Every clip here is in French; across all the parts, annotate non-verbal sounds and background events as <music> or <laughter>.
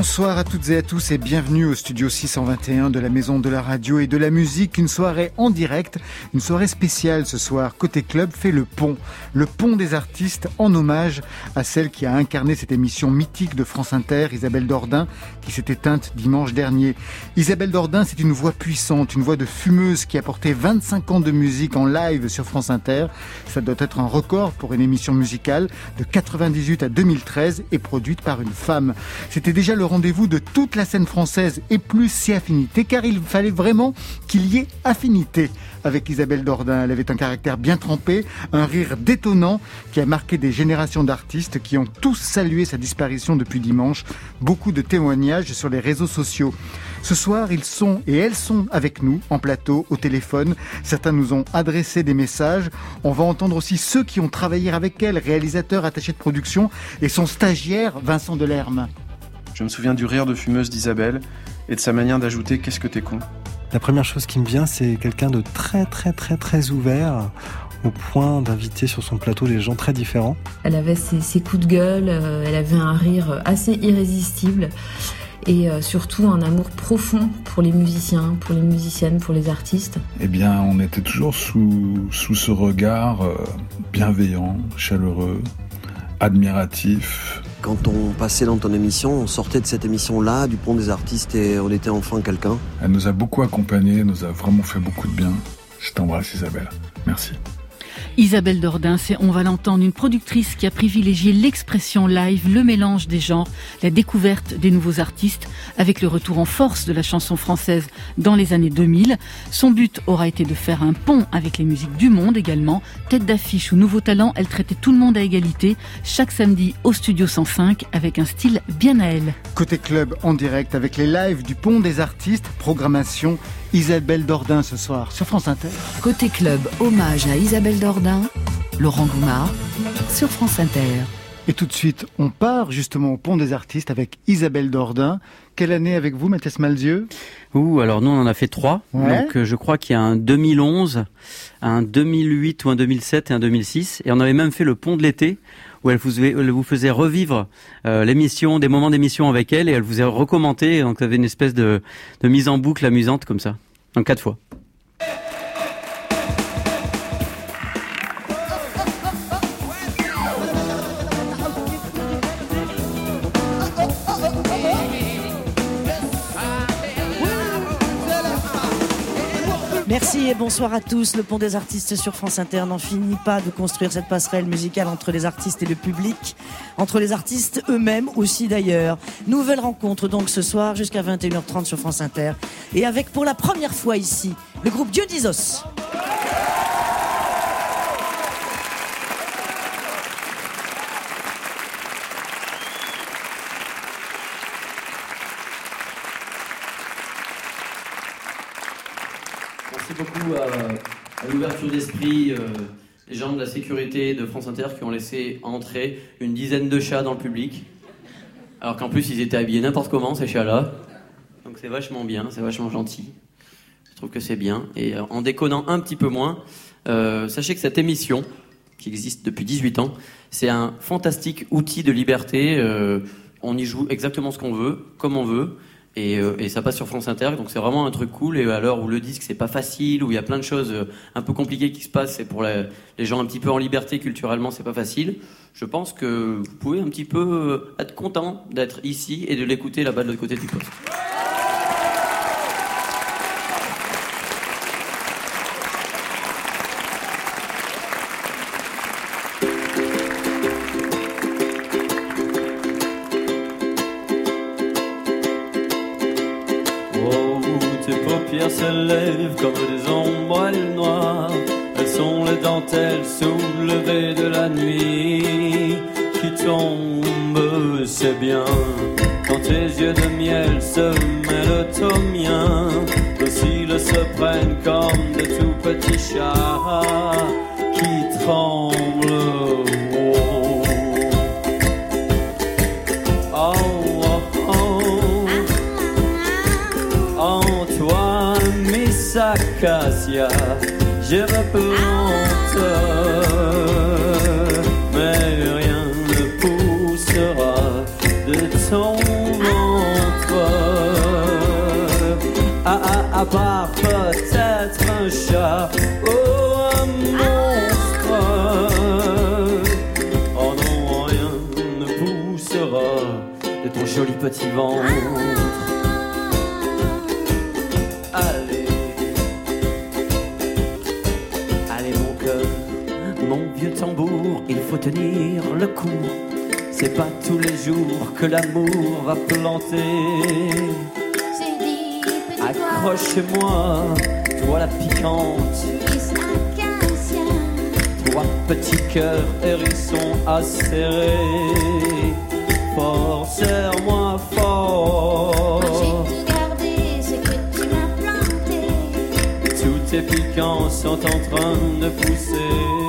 Bonsoir à toutes et à tous et bienvenue au studio 621 de la Maison de la Radio et de la Musique. Une soirée en direct, une soirée spéciale ce soir. Côté club fait le pont, le pont des artistes en hommage à celle qui a incarné cette émission mythique de France Inter, Isabelle Dordain, qui s'est éteinte dimanche dernier. Isabelle Dordain, c'est une voix puissante, une voix de fumeuse qui a porté 25 ans de musique en live sur France Inter. Ça doit être un record pour une émission musicale de 98 à 2013 et produite par une femme. C'était déjà le rendez-vous de toute la scène française et plus si affinité, car il fallait vraiment qu'il y ait affinité avec Isabelle Dordain. Elle avait un caractère bien trempé, un rire détonnant qui a marqué des générations d'artistes qui ont tous salué sa disparition depuis dimanche. Beaucoup de témoignages sur les réseaux sociaux. Ce soir, ils sont et elles sont avec nous en plateau, au téléphone. Certains nous ont adressé des messages. On va entendre aussi ceux qui ont travaillé avec elle, réalisateur, attaché de production et son stagiaire Vincent Delerme. Je me souviens du rire de fumeuse d'Isabelle et de sa manière d'ajouter Qu'est-ce que t'es con? La première chose qui me vient, c'est quelqu'un de très très très très ouvert au point d'inviter sur son plateau des gens très différents. Elle avait ses, coups de gueule, euh, elle avait un rire assez irrésistible et euh, surtout un amour profond pour les musiciens, pour les musiciennes, pour les artistes. Eh bien, on était toujours sous, sous ce regard euh, bienveillant, chaleureux, admiratif, quand on passait dans ton émission, on sortait de cette émission-là, du pont des artistes, et on était enfin quelqu'un. Elle nous a beaucoup accompagnés, nous a vraiment fait beaucoup de bien. Je t'embrasse Isabelle. Merci. Isabelle Dordain, c'est, on va l'entendre, une productrice qui a privilégié l'expression live, le mélange des genres, la découverte des nouveaux artistes, avec le retour en force de la chanson française dans les années 2000. Son but aura été de faire un pont avec les musiques du monde également. Tête d'affiche ou nouveau talent, elle traitait tout le monde à égalité, chaque samedi au Studio 105, avec un style bien à elle. Côté club en direct avec les lives du pont des artistes, programmation Isabelle Dordain ce soir sur France Inter. Côté club, hommage à Isabelle Dordain, Laurent Goumard sur France Inter. Et tout de suite, on part justement au pont des artistes avec Isabelle Dordain. Quelle année avec vous, Mathias Malzieux Ouh, alors nous on en a fait trois. Donc euh, je crois qu'il y a un 2011, un 2008 ou un 2007 et un 2006. Et on avait même fait le pont de l'été où elle vous, faisait revivre euh, l'émission, des moments d'émission avec elle, et elle vous a recommandé. Donc, vous avez une espèce de, de mise en boucle amusante comme ça, en quatre fois. Merci et bonsoir à tous. Le Pont des artistes sur France Inter n'en finit pas de construire cette passerelle musicale entre les artistes et le public, entre les artistes eux-mêmes aussi d'ailleurs. Nouvelle rencontre donc ce soir jusqu'à 21h30 sur France Inter et avec pour la première fois ici le groupe Dionysos. beaucoup l'ouverture d'esprit euh, des gens de la sécurité de France Inter qui ont laissé entrer une dizaine de chats dans le public. Alors qu'en plus, ils étaient habillés n'importe comment, ces chats-là. Donc c'est vachement bien, c'est vachement gentil. Je trouve que c'est bien. Et euh, en déconnant un petit peu moins, euh, sachez que cette émission, qui existe depuis 18 ans, c'est un fantastique outil de liberté. on y joue exactement ce qu'on veut, comme on veut. Euh, et, ça passe sur France Inter, donc c'est vraiment un truc cool. Et à l'heure où le disque c'est pas facile, où il y a plein de choses euh, un peu compliquées qui se passent, et pour les, gens un petit peu en liberté culturellement, c'est pas facile. Je pense que vous pouvez un petit peu euh, être content d'être ici et de l'écouter là-bas de l'autre côté du poste. Comme des ombrelles noires. Elles sont les dentelles soulevées de la nuit qui tombent, c'est bien. Quand tes yeux de miel se mêlent aux miens, nos cils se prennent comme de tout petits chats qui tremblent. acacia, je replante, mais rien ne poussera de ton ventre. Ah, ah, ah à part peut-être un chat, oh, un monstre. Oh non, rien ne poussera de ton joli petit ventre. Tambour, il faut tenir le coup. C'est pas tous les jours que l'amour va planter. Accroche-moi, toi la piquante. Trois petits cœurs hérissons à serrer. Fort, serre-moi fort. Tous tes piquants sont en train de pousser.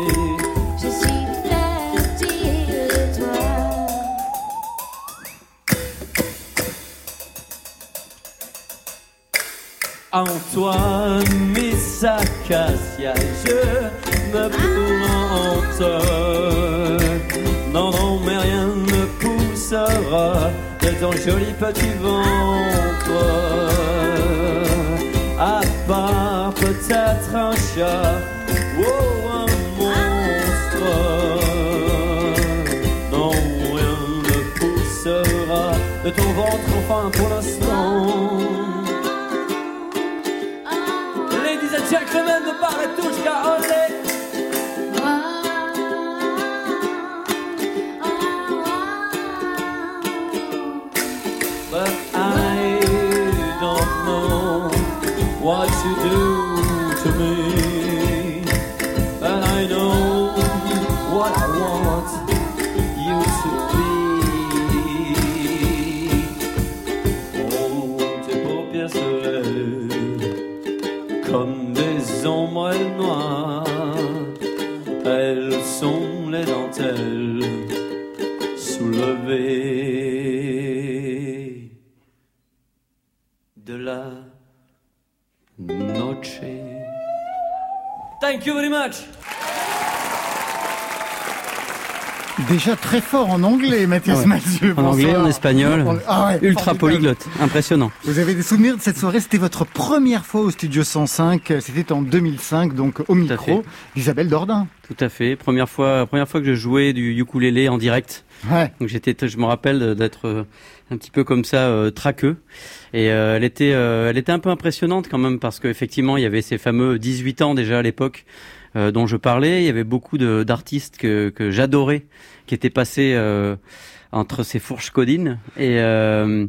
Antoine, Miss Acacia, je me plante. Non, non, mais rien ne poussera de ton joli petit ventre. À part peut-être un chat ou un monstre. Non, rien ne poussera de ton ventre, enfin pour l'instant. para tușca, ole Déjà très fort en anglais, Mathias Ouais. Mathieu. En anglais, en espagnol, Ah ouais, ultra formidable. polyglotte, impressionnant. Vous avez des souvenirs de cette soirée? C'était votre première fois au Studio 105. C'était en 2005, donc au micro d'Isabelle Dordain. Tout à fait. Première fois, première fois que je jouais du ukulélé en direct. Ouais. Donc j'étais, je me rappelle d'être euh, un petit peu comme ça euh, traqueux. Et euh, elle était, euh, elle était un peu impressionnante quand même parce qu'effectivement il y avait ces fameux 18 ans déjà à l'époque euh, dont je parlais. Il y avait beaucoup d'artistes que, que j'adorais qui étaient passés euh, entre ces fourches codines et euh,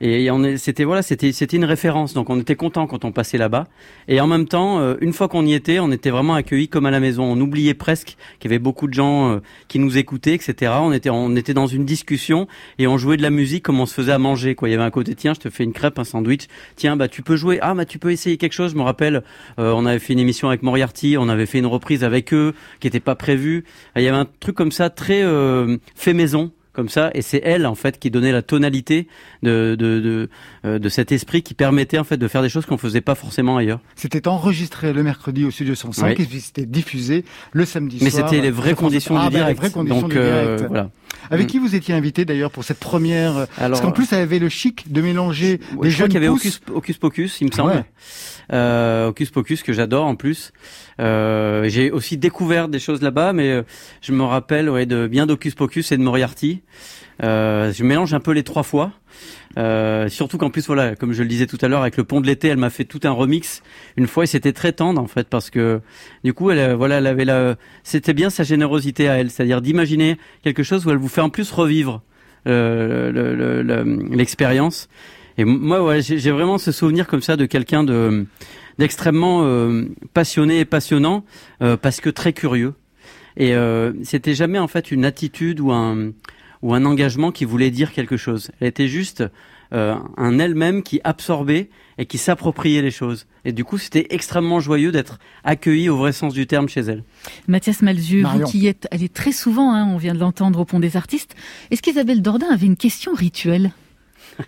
et on c'était voilà, c'était c'était une référence. Donc on était content quand on passait là-bas. Et en même temps, euh, une fois qu'on y était, on était vraiment accueillis comme à la maison. On oubliait presque qu'il y avait beaucoup de gens euh, qui nous écoutaient, etc. On était on était dans une discussion et on jouait de la musique comme on se faisait à manger. Quoi, il y avait un côté tiens, je te fais une crêpe, un sandwich. Tiens, bah tu peux jouer. Ah bah tu peux essayer quelque chose. Je me rappelle, euh, on avait fait une émission avec Moriarty, on avait fait une reprise avec eux qui était pas prévue. Il y avait un truc comme ça très euh, fait maison comme ça et c'est elle en fait qui donnait la tonalité de de de, euh, de cet esprit qui permettait en fait de faire des choses qu'on faisait pas forcément ailleurs. C'était enregistré le mercredi au Studio 105 Oui. et c'était diffusé le samedi Mais soir. c'était les vraies conditions du Ah, les direct. vraies conditions Donc, du euh, voilà. Avec Mm. qui vous étiez invité d'ailleurs pour cette première euh, Parce Alors, qu'en plus, ça avait le chic de mélanger Ouais, les je crois jeunes qu'il y avait Hocus Pocus, il me semble. Ouais. Euh, Hocus Pocus que j'adore en plus. Euh, j'ai aussi découvert des choses là-bas, mais euh, je me rappelle ouais, de bien d'Hocus Pocus et de Moriarty. Euh, je mélange un peu les trois fois. Euh, surtout qu'en plus voilà, comme je le disais tout à l'heure, avec le pont de l'été, elle m'a fait tout un remix une fois et c'était très tendre en fait parce que du coup, elle euh, voilà, elle avait la, c'était bien sa générosité à elle, c'est-à-dire d'imaginer quelque chose où elle vous fait en plus revivre euh, le- le- le- l'expérience. Et moi, ouais, j'ai vraiment ce souvenir comme ça de quelqu'un de d'extrêmement euh, passionné et passionnant euh, parce que très curieux. Et euh, c'était jamais en fait une attitude ou un ou un engagement qui voulait dire quelque chose. Elle était juste euh, un elle-même qui absorbait et qui s'appropriait les choses. Et du coup, c'était extrêmement joyeux d'être accueilli au vrai sens du terme chez elle. Mathias Malzieu, Marion. vous qui y êtes allé très souvent, hein, on vient de l'entendre au Pont des Artistes, est-ce qu'Isabelle Dordain avait une question rituelle? <laughs>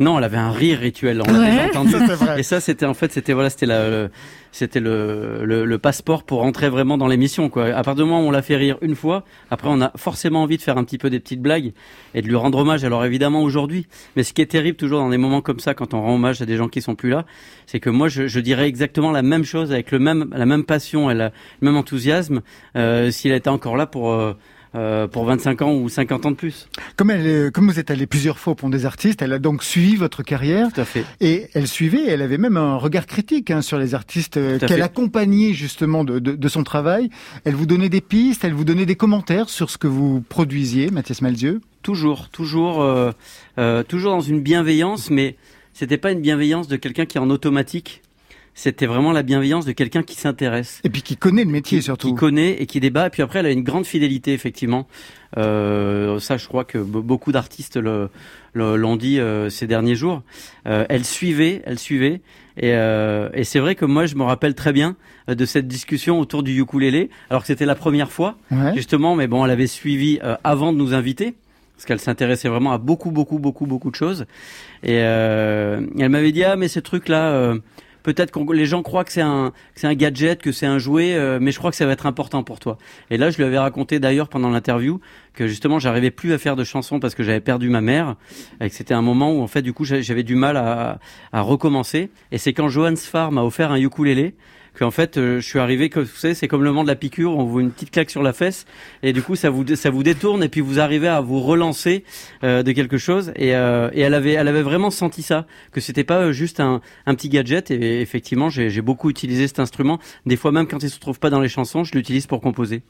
Non, elle avait un rire rituel. On l'a Ouais. déjà entendu. Ça, c'est vrai. Et ça, c'était en fait, c'était voilà, c'était la, c'était le, le, le passeport pour rentrer vraiment dans l'émission. Quoi. À partir du moment où on l'a fait rire une fois, après, on a forcément envie de faire un petit peu des petites blagues et de lui rendre hommage. Alors évidemment aujourd'hui, mais ce qui est terrible toujours dans des moments comme ça, quand on rend hommage à des gens qui sont plus là, c'est que moi, je, je dirais exactement la même chose avec le même, la même passion et la- le même enthousiasme euh, s'il était encore là pour. euh, euh, pour 25 ans ou 50 ans de plus. Comme, elle, est- comme vous êtes allé plusieurs fois au Pont des Artistes, elle a donc suivi votre carrière. Tout à fait. Et elle suivait, elle avait même un regard critique hein, sur les artistes euh, qu'elle accompagnait justement de, de, de son travail. Elle vous donnait des pistes, elle vous donnait des commentaires sur ce que vous produisiez, Mathias Malzieu? Toujours, toujours, euh, euh, toujours dans une bienveillance, mais c'était pas une bienveillance de quelqu'un qui est en automatique. C'était vraiment la bienveillance de quelqu'un qui s'intéresse. Et puis qui connaît le métier qui, surtout. Qui connaît et qui débat. Et puis après, elle a une grande fidélité, effectivement. Euh, ça, je crois que be- beaucoup d'artistes le- le- l'ont dit euh, ces derniers jours. Euh, elle suivait, elle suivait. Et, euh, et c'est vrai que moi, je me rappelle très bien euh, de cette discussion autour du ukulélé, alors que c'était la première fois, Ouais. justement. Mais bon, elle avait suivi euh, avant de nous inviter parce qu'elle s'intéressait vraiment à beaucoup, beaucoup, beaucoup, beaucoup de choses. Et euh, elle m'avait dit ah mais ce truc là. Peut-être que les gens croient que c'est un, c'est un gadget, que c'est un jouet, euh, mais je crois que ça va être important pour toi. Et là, je lui avais raconté d'ailleurs pendant l'interview que justement, j'arrivais plus à faire de chansons parce que j'avais perdu ma mère, et que c'était un moment où en fait, du coup, j'avais du mal à, à recommencer. Et c'est quand Johan Sfar m'a offert un ukulélé qu'en fait, euh, je suis arrivé, que vous savez, c'est comme le moment de la piqûre, on vous une petite claque sur la fesse, et du coup, ça vous ça vous détourne, et puis vous arrivez à vous relancer euh, de quelque chose. Et, euh, et elle avait elle avait vraiment senti ça, que c'était pas juste un, un petit gadget. Et effectivement, j'ai j'ai beaucoup utilisé cet instrument. Des fois, même quand il se trouve pas dans les chansons, je l'utilise pour composer.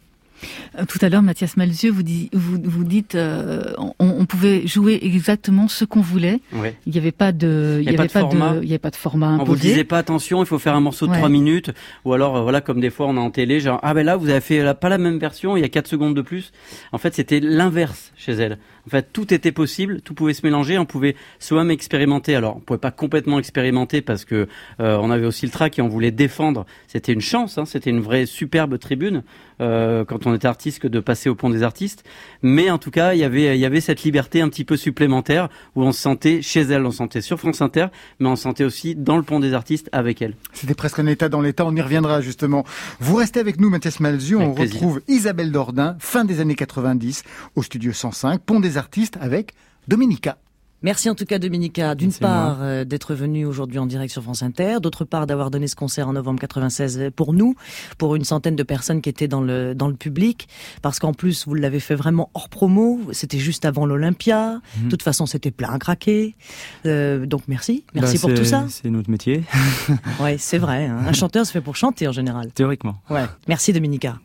Euh, Tout à l'heure, Mathias Malzieu, vous, dit- vous, vous dites, euh, on, on pouvait jouer exactement ce qu'on voulait. Il n'y avait pas de, il y avait pas format. de, il y avait pas de format On vous disait pas attention, il faut faire un morceau de Ouais. trois minutes, ou alors euh, voilà comme des fois on est en télé, genre ah ben là vous avez fait la- pas la même version, il y a quatre secondes de plus. En fait c'était l'inverse chez elle. En fait tout était possible, tout pouvait se mélanger, on pouvait soi-même expérimenter. Alors on pouvait pas complètement expérimenter parce que euh, on avait aussi le track et on voulait défendre. C'était une chance, hein, c'était une vraie superbe tribune euh, quand on était artiste que de passer au pont des artistes. Mais en tout cas il y avait il y avait cette liberté un petit peu supplémentaire où on se sentait chez elle, on se sentait sur France Inter, mais on se sentait aussi dans le pont des artistes avec elle. C'était presque un état dans l'état, on y reviendra justement. Vous restez avec nous, Mathias Malzieu, on plaisir. retrouve Isabelle Dordain, fin des années 90, au studio 105, Pont des Artistes avec Dominica. Merci en tout cas Dominica, d'une part euh, d'être venue aujourd'hui en direct sur France Inter, d'autre part d'avoir donné ce concert en novembre 96 pour nous, pour une centaine de personnes qui étaient dans le dans le public, parce qu'en plus vous l'avez fait vraiment hors promo, c'était juste avant l'Olympia, Mhm. de toute façon c'était plein à craquer, Euh, donc merci, merci Bah, pour tout ça. C'est notre métier, <laughs> Ouais, c'est vrai, hein. un chanteur se fait pour chanter en général. théoriquement. Ouais, merci Dominica.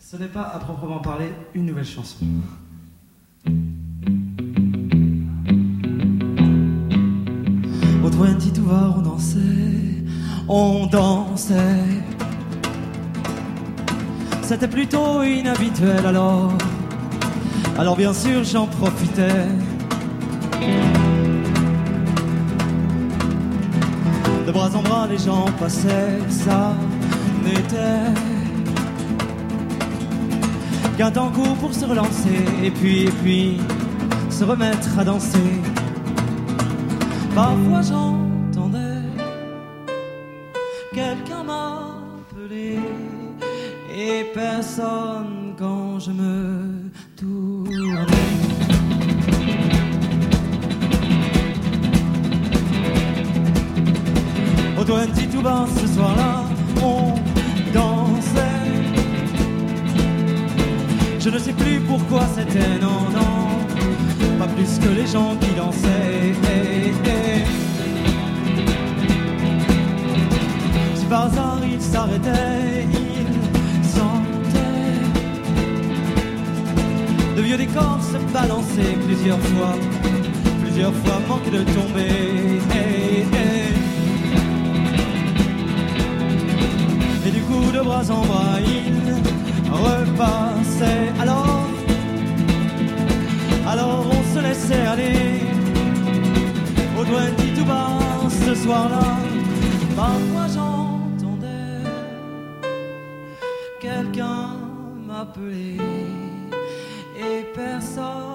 Ce n'est pas à proprement parler une nouvelle chanson. 22 var, on dansait, on dansait. C'était plutôt inhabituel alors. Alors bien sûr, j'en profitais. De bras en bras, les gens passaient, ça n'était qu'un court pour se relancer et puis, et puis, se remettre à danser. Parfois j'entendais quelqu'un m'appeler et personne quand je me tournais. Au 20 tout bas ce soir-là, on dansait. Je ne sais plus pourquoi c'était, non, non, pas plus que les gens qui dansaient. Hasard il s'arrêtait, il sentait de vieux décors se balancer plusieurs fois, plusieurs fois manque de tomber. Et du coup de bras en bras il repassait alors alors on se laissait aller au doigt dit tout bas ce soir-là parfois j'entendais et personne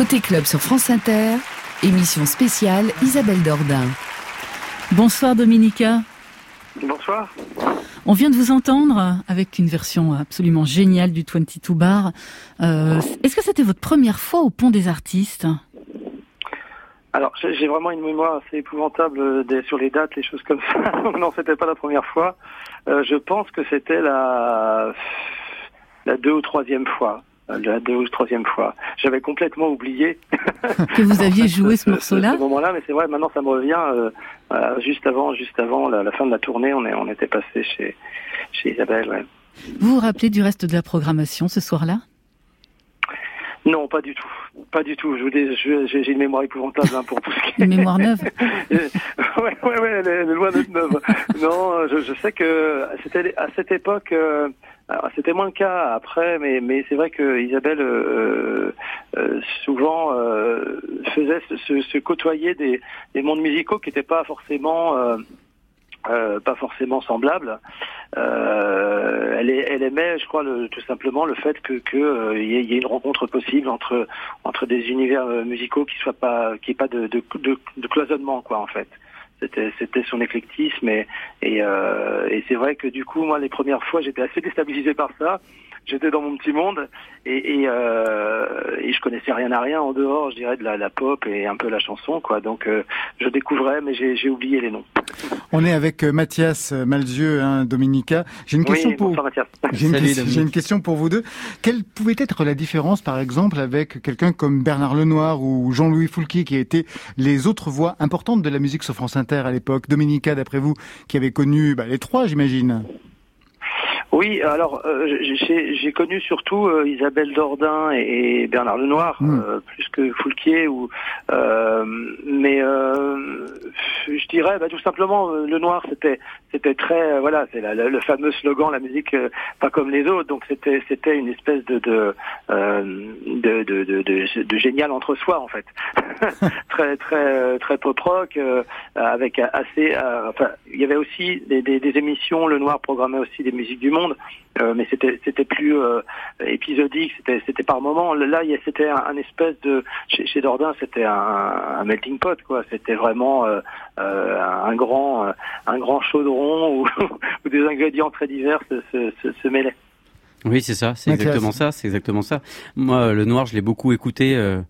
Côté club sur France Inter, émission spéciale Isabelle Dordain. Bonsoir Dominica. Bonsoir. On vient de vous entendre avec une version absolument géniale du 22 Bar. Euh, Est-ce que c'était votre première fois au Pont des Artistes? Alors, j'ai vraiment une mémoire assez épouvantable euh, des- sur les dates, les choses comme ça. <laughs> Non, c'était pas la première fois. Euh, je pense que c'était la la deux ou troisième fois. La deux ou troisième fois. J'avais complètement oublié <laughs> que vous aviez joué ce ce morceau-là moment-là, mais c'est vrai. Maintenant, ça me revient. euh, euh, juste avant, juste avant la, la fin de la tournée, on est on était passé chez chez Isabelle. Ouais. Vous vous rappelez du reste de la programmation ce soir-là? Non, pas du tout. Pas du tout. Je vous dis, j'ai une mémoire épouvantable hein, pour tout ce qui est... Une mémoire neuve? <laughs> Ouais, ouais, ouais, elle est, loin d'être neuve. non, je, je sais que c'était à cette époque, euh, c'était moins le cas après, mais, mais c'est vrai que Isabelle euh, euh, souvent euh, faisait se, se- côtoyer des, des mondes musicaux qui n'étaient pas forcément euh, euh, pas forcément semblables. Euh, elle, elle aimait, je crois, le- tout simplement le fait que que euh, y, ait- une rencontre possible entre entre des univers euh, musicaux qui soient pas qui pas de, de, de, de cloisonnement quoi en fait. C'était c'était son éclectisme et et, euh, et c'est vrai que du coup moi les premières fois j'étais assez déstabilisé par ça. J'étais dans mon petit monde et et, euh, et je connaissais rien à rien en dehors, je dirais de la, la pop et un peu la chanson quoi. Donc euh, je découvrais mais j'ai oublié les noms. On est avec euh, Mathias euh, Malzieu, hein, Dominica. J'ai une question oui, pour. <laughs> J'ai une, j'ai une question pour vous deux. Quelle pouvait être la différence, par exemple, avec quelqu'un comme Bernard Lenoir ou Jean-Louis Foulquier, qui étaient les autres voix importantes de la musique sur France Inter à l'époque? Dominica, d'après vous, qui avait connu bah, les trois, j'imagine. Oui, alors euh, j'ai j'ai connu surtout euh, Isabelle Dordain et, et Bernard Lenoir, Mm. euh, plus que Foulquier ou euh, mais euh, je dirais bah, tout simplement euh, Lenoir c'était c'était très voilà c'est le fameux slogan la musique euh, pas comme les autres. Donc c'était c'était une espèce de de, euh, de, de, de, de- génial entre soi en fait. <laughs> Très très très pop rock euh, avec assez euh, enfin il y avait aussi des, des, des émissions. Le noir programmait aussi des musiques du monde euh, mais c'était c'était plus euh, épisodique c'était c'était par moment là c'était un, espèce de chez, chez Dordain c'était un, un melting pot quoi. C'était vraiment euh, un grand un grand chaudron où, <laughs> où des ingrédients très divers se, se, se mêlaient Oui, c'est ça, c'est exactement ça, c'est exactement ça. Moi, le noir, je l'ai beaucoup écouté. Euh,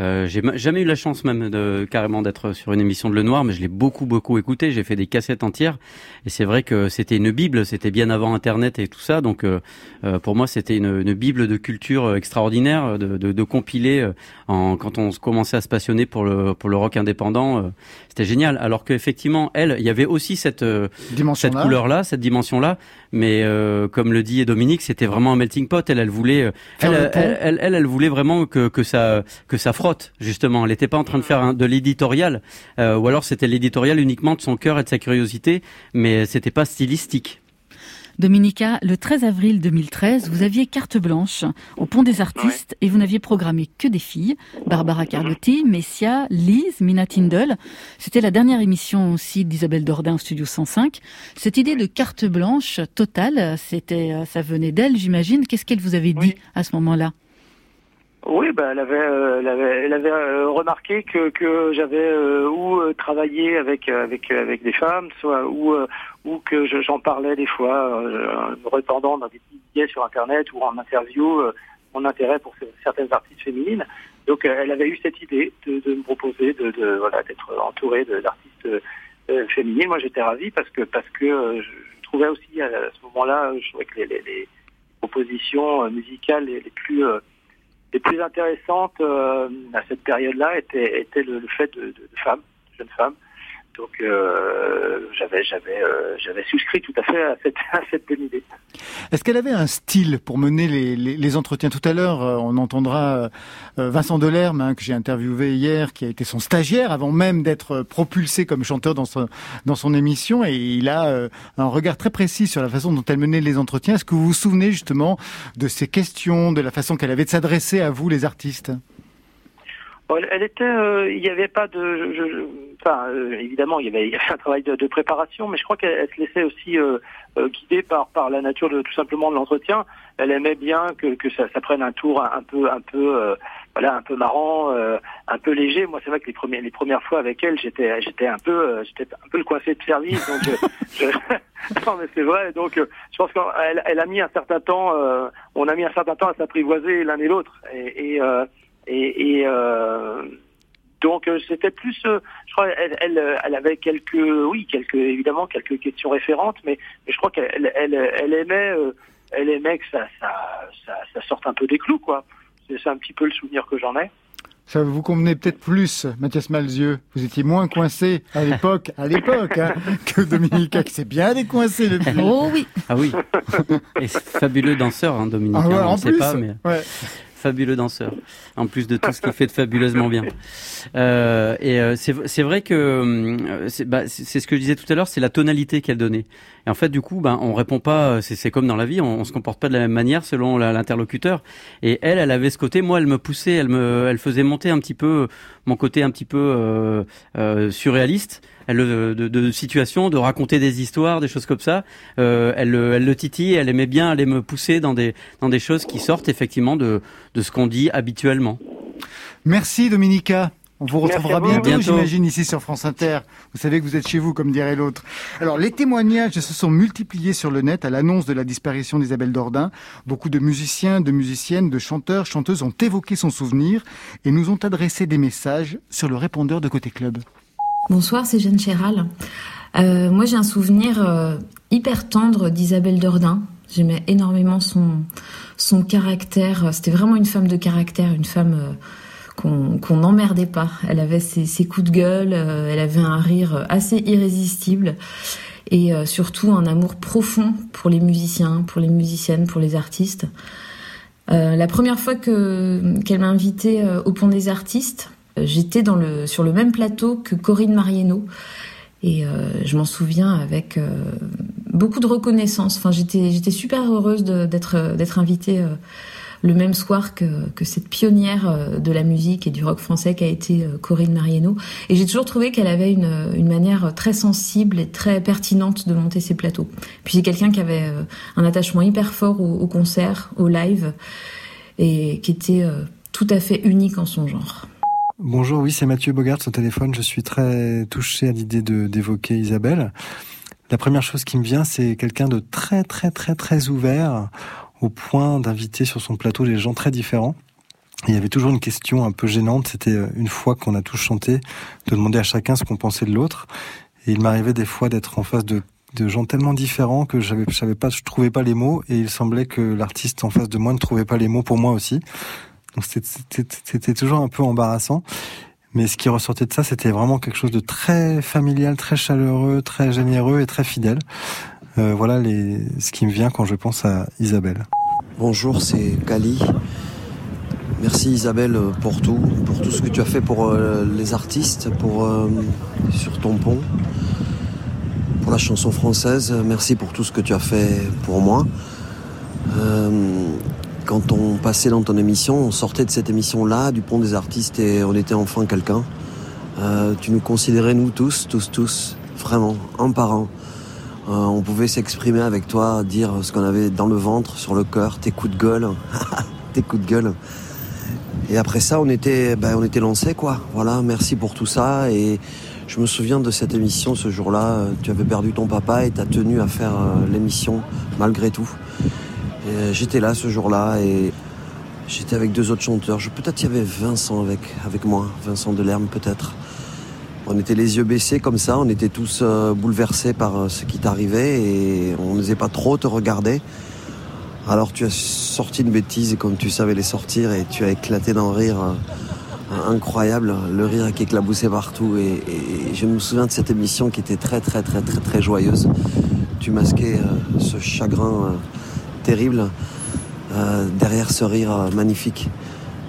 euh, j'ai ma- jamais eu la chance même de carrément d'être sur une émission de le noir, mais je l'ai beaucoup beaucoup écouté. J'ai fait des cassettes entières, et c'est vrai que c'était une bible. C'était bien avant Internet et tout ça, donc euh, euh, pour moi, c'était une, une bible de culture euh, extraordinaire de, de, de compiler. euh, en, quand on commençait à se passionner pour le pour le rock indépendant, euh, c'était génial. Alors qu'effectivement, elle, il y avait aussi cette euh, cette couleur-là, cette dimension-là, mais euh, comme le dit Dominique, c'était vraiment un melting pot. Elle, elle voulait, euh, elle, elle, elle, elle, elle voulait vraiment que que ça que ça frotte justement. Elle n'était pas en train de faire un- de l'éditorial, euh, ou alors c'était l'éditorial uniquement de son cœur et de sa curiosité, mais c'était pas stylistique. Dominica, le 13 avril 2013, vous aviez carte blanche au Pont des Artistes et vous n'aviez programmé que des filles. Barbara Carlotti, Messia, Lise, Mina Tindall. C'était la dernière émission aussi d'Isabelle Dordain au Studio 105. Cette idée de carte blanche totale, c'était, euh, ça venait d'elle, j'imagine. Qu'est-ce qu'elle vous avait dit à ce moment-là? Oui, bah, elle avait, euh, elle avait, elle avait euh, remarqué que, que j'avais euh, ou euh, travaillé avec avec avec des femmes, soit ou ou que je- j'en parlais des fois, me répandant dans des petits billets sur internet ou en interview mon intérêt pour ce- certaines artistes féminines. Donc, elle avait eu cette idée de, de me proposer de, de voilà d'être entourée d'artistes féminines. Moi, j'étais ravi parce que parce que je, trouvais aussi à, ce moment-là, je trouvais que les, les, les propositions musicales les, les plus les plus intéressantes euh, à cette période-là étaient, étaient le, le fait de, de, de femmes, de jeunes femmes. Donc euh, j'avais j'avais euh, j'avais souscrit tout à fait à cette, <laughs> à cette bonne idée. Est-ce qu'elle avait un style pour mener les, les, entretiens Tout à l'heure, euh, on entendra Vincent Delerme, hein, que j'ai interviewé hier, qui a été son stagiaire avant même d'être propulsé comme chanteur dans son, dans son émission, et il a un regard très précis sur la façon dont elle menait les entretiens. Est-ce que vous vous souvenez justement de ces questions, de la façon qu'elle avait de s'adresser à vous, les artistes elle, était, euh, il n'y avait pas de, je- je- enfin euh, évidemment <laughs> il y avait, un travail de, de préparation, mais je crois qu'elle elle se laissait aussi euh, euh, guider par par la nature de tout simplement de l'entretien. Elle aimait bien que que ça, ça prenne un tour un, peu un peu euh, voilà un peu marrant, euh, un peu léger. Moi c'est vrai que les premières les premières fois avec elle j'étais j'étais un peu j'étais un peu le coincé de service donc <laughs> je, <laughs> non mais c'est vrai donc je pense qu'elle elle a mis un certain temps on a mis un certain temps à s'apprivoiser l'un et l'autre et, et et, et, euh, donc euh, c'était plus, euh, je crois, elle, elle, elle avait quelques, oui, quelques, évidemment quelques questions référentes, mais, mais je crois qu'elle, elle, elle aimait, euh, elle aimait que ça, ça, ça, ça sorte un peu des clous, quoi. C'est un petit peu le souvenir que j'en ai. Ça vous convenait peut-être plus, Mathias Malzieux. Vous étiez moins coincé à l'époque, à l'époque, hein, <laughs> que Dominica, qui s'est bien décoincé depuis. Oh oui. Ah oui. Et c'est fabuleux danseur, hein, Dominique. Ah ouais, on en ne sait plus, pas, mais ouais. Fabuleux danseur. En plus de tout ce qu'il fait de fabuleusement bien. Euh, et euh, c'est vrai que euh, c'est bah, c'est ce que je disais tout à l'heure, c'est la tonalité qu'elle donnait. Et en fait, du coup, ben on répond pas. C'est comme dans la vie, on, on se comporte pas de la même manière selon l'interlocuteur. Et elle, elle avait ce côté. Moi, elle me poussait, elle me, elle faisait monter un petit peu mon côté un petit peu surréaliste. Elle euh, de, de situation, de raconter des histoires, des choses comme ça. Euh, elle, le- elle le titille, elle aimait bien aller me pousser dans des dans des choses qui sortent effectivement de de ce qu'on dit habituellement. Merci Dominica. On vous retrouvera vous. bientôt, Bientôt. j'imagine, ici sur France Inter. Vous savez que vous êtes chez vous, comme dirait l'autre. Alors, les témoignages se sont multipliés sur le net à l'annonce de la disparition d'Isabelle Dordain. Beaucoup de musiciens, de musiciennes, de chanteurs, chanteuses ont évoqué son souvenir et nous ont adressé des messages sur le répondeur de Côté Club. Bonsoir, c'est Jeanne Chéral. Euh, moi, j'ai un souvenir euh, hyper tendre d'Isabelle Dordain. J'aimais énormément son, caractère. C'était vraiment une femme de caractère, une femme euh, qu'on n'emmerdait pas. Elle avait ses, coups de gueule, elle avait un rire assez irrésistible et surtout un amour profond pour les musiciens, pour les musiciennes, pour les artistes. La première fois que qu'elle m'a invitée au Pont des Artistes, j'étais dans le sur le même plateau que Corinne Marieno et euh, je m'en souviens avec euh, beaucoup de reconnaissance. Enfin, j'étais j'étais super heureuse d'être d'être invitée euh, le même soir que, que cette pionnière euh, de la musique et du rock français qu'a été euh, Corinne Marieno. Et j'ai toujours trouvé qu'elle avait une, une manière très sensible et très pertinente de monter ses plateaux. Puis c'est quelqu'un qui avait euh, un attachement hyper fort au, au concert, au live, et qui était euh, tout à fait unique en son genre. Bonjour, oui, c'est Mathieu Bogart au téléphone. Je suis très touché à l'idée d'évoquer Isabelle. La première chose qui me vient, c'est quelqu'un de très très très très ouvert au point d'inviter sur son plateau des gens très différents. Il y avait toujours une question un peu gênante, c'était euh, une fois qu'on a tous chanté, de demander à chacun ce qu'on pensait de l'autre. Et il m'arrivait des fois d'être en face de, de gens tellement différents que je savais pas, trouvais pas les mots, et il semblait que l'artiste en face de moi ne trouvait pas les mots pour moi aussi. C'était toujours un peu embarrassant. Mais ce qui ressortait de ça, c'était vraiment quelque chose de très familial, très chaleureux, très généreux et très fidèle. Euh, voilà les, ce qui me vient quand je pense à Isabelle. Bonjour, c'est Kali. Merci Isabelle pour tout, pour tout ce que tu as fait pour euh, les artistes, pour euh, sur ton pont, pour la chanson française. Merci pour tout ce que tu as fait pour moi. Quand on passait dans ton émission, on sortait de cette émission-là, du pont des artistes, et on était enfin quelqu'un. Euh, tu nous considérais nous tous, tous, tous, vraiment, un par un. Euh, on pouvait s'exprimer avec toi, dire ce qu'on avait dans le ventre, sur le cœur, tes coups de gueule, <laughs> tes coups de gueule. Et après ça, on était, ben, on était quoi. Voilà, merci pour tout ça. Et je me souviens de cette émission ce jour-là. Tu avais perdu ton papa et tu as tenu à faire euh, l'émission malgré tout. Et J'étais là ce jour-là et j'étais avec deux autres chanteurs. Peut-être il y avait Vincent avec, avec moi, Vincent Delerme peut-être. On était les yeux baissés comme ça, on était tous euh, bouleversés par euh, ce qui t'arrivait et on n'osait pas trop te regarder. Alors tu as sorti une bêtise comme tu savais les sortir et tu as éclaté d'un rire euh, incroyable, le rire qui éclaboussait partout et, et je me souviens de cette émission qui était très très très très très joyeuse. Tu masquais euh, ce chagrin euh, terrible euh, derrière ce rire euh, magnifique.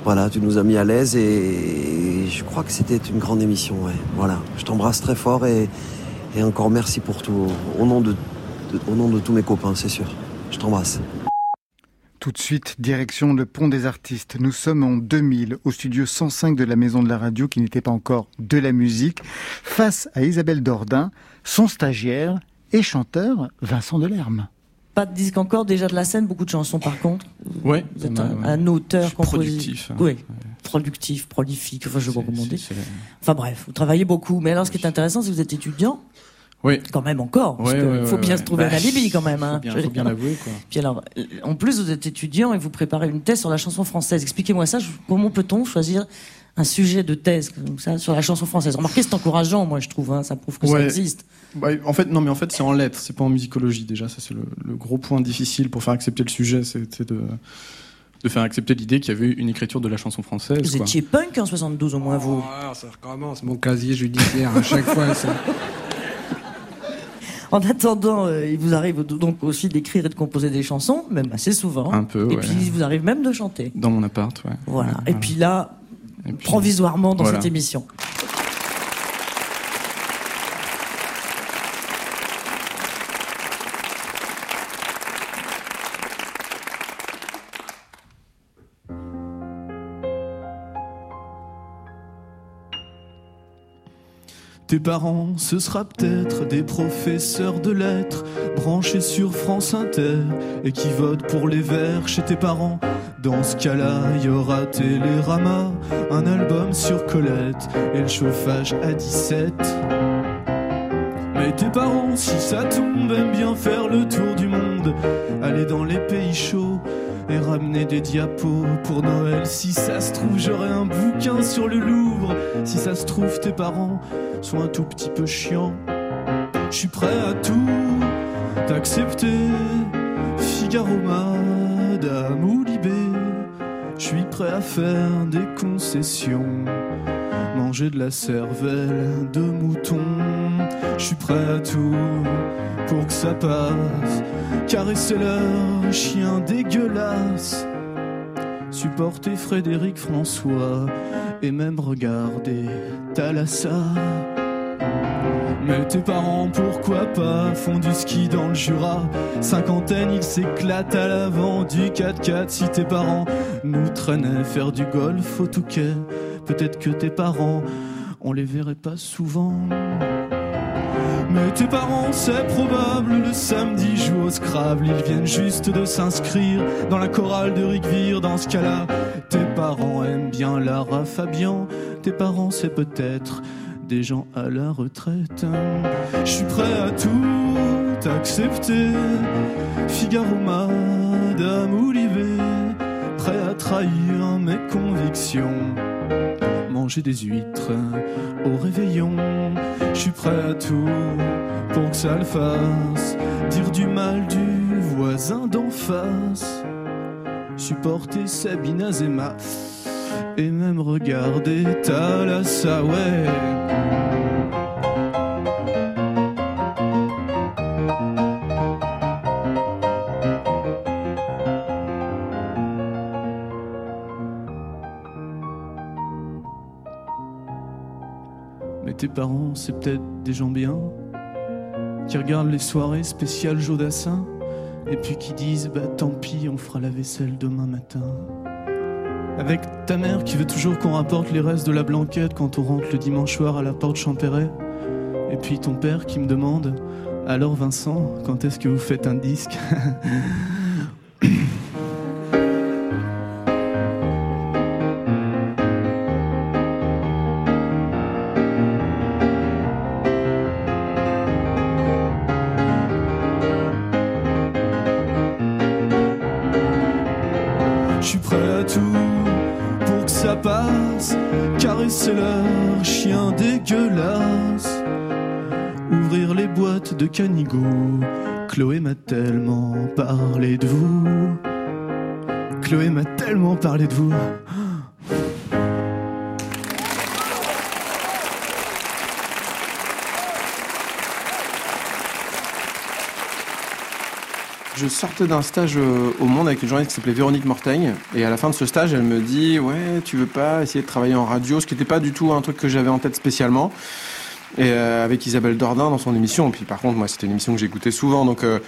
Voilà, tu nous as mis à l'aise et, je crois que c'était une grande émission. Voilà, je t'embrasse très fort et, encore merci pour tout au nom de, de- au nom de tous mes copains, c'est sûr. Je t'embrasse. Tout de suite, direction le Pont des Artistes. Nous sommes en 2000 au studio 105 de la Maison de la Radio qui n'était pas encore de la musique, face à Isabelle Dordain, son stagiaire et chanteur Vincent Delerme. Pas de disque encore, déjà de la scène, beaucoup de chansons par contre. Ouais, Vous êtes un, auteur, compositeur. productif, hein. Oui, productif, prolifique, enfin je sais pas comment. Enfin bref, vous travaillez beaucoup. Mais alors ce qui est intéressant, c'est que vous êtes étudiant. Oui. Quand même encore. Parce Ouais, que ouais, faut ouais, bien se trouver Bah, un alibi quand même. Hein. faut bien- faut bien dire. l'avouer, quoi. Puis alors, en plus vous êtes étudiant et vous préparez une thèse sur la chanson française. Expliquez-moi ça. Comment peut-on choisir un sujet de thèse comme ça sur la chanson française Remarquez, c'est encourageant, moi je trouve. Hein, ça prouve que ça existe. Bah, en fait, non, mais en fait, c'est en lettres, c'est pas en musicologie déjà. Ça, c'est le, le gros point difficile pour faire accepter le sujet, c'était de, de faire accepter l'idée qu'il y avait une écriture de la chanson française. Vous quoi. étiez punk en 72 au moins vous. Ah, ça recommence, mon casier judiciaire, à chaque fois. ça- En attendant, euh, il vous arrive donc aussi d'écrire et de composer des chansons, même assez souvent. Un peu, Et ouais. puis il vous arrive même de chanter. Dans mon appart, ouais. Voilà. Ouais, Et puis là, provisoirement dans voilà. cette émission. Tes parents, ce sera peut-être des professeurs de lettres branchés sur France Inter et qui votent pour les verts chez tes parents. Dans ce cas-là, il y aura Télérama, un album sur Colette et le chauffage à 17. Mais tes parents, si ça tombe, aiment bien faire le tour du monde, aller dans les pays chauds et ramener des diapos pour Noël. Si ça se trouve, j'aurai un bouquin sur le Louvre. Si ça se trouve, tes parents sont un tout petit peu chiants. Je suis prêt à tout t'accepter, Figaro, Madame ou Libé. Je suis prêt à faire des concessions, manger de la cervelle de mouton. Je suis prêt à tout pour que ça passe, caresser leur chien dégueulasse, supporter Frédéric François et même regarder Thalassa. Mais tes parents, pourquoi pas, font du ski dans le Jura? Cinquantaine, ils s'éclatent à l'avant du 4x4. Si tes parents nous traînaient faire du golf au Touquet, peut-être que tes parents, on les verrait pas souvent. Mais tes parents, c'est probable, le samedi jouent au Scrabble. Ils viennent juste de s'inscrire dans la chorale de Rick Vere. Dans ce cas-là, tes parents aiment bien Lara Fabian. Tes parents, c'est peut-être des gens à la retraite. Je suis prêt à tout accepter. Figaro, Madame Olivier, prêt à trahir mes convictions. Manger des huîtres au réveillon. Je suis prêt à tout pour que ça le fasse. Dire du mal du voisin d'en face. Supporter Sabine Azema et même regarder Thalassa. Tes parents, c'est peut-être des gens bien qui regardent les soirées spéciales Jodassin et puis qui disent bah tant pis, on fera la vaisselle demain matin. Avec ta mère qui veut toujours qu'on rapporte les restes de la blanquette quand on rentre le dimanche soir à la porte Champéret. Et puis ton père qui me demande Alors Vincent, quand est-ce que vous faites un disque? <laughs> Chloé m'a tellement parlé de vous. Chloé m'a tellement parlé de vous. Je sortais d'un stage au Monde avec une journaliste qui s'appelait Véronique Mortaigne. Et à la fin de ce stage, elle me dit Ouais, tu veux pas essayer de travailler en radio Ce qui n'était pas du tout un truc que j'avais en tête spécialement. Et euh, avec Isabelle Dordain dans son émission. Puis par contre, moi, c'était une émission que j'écoutais souvent. Donc. Euh,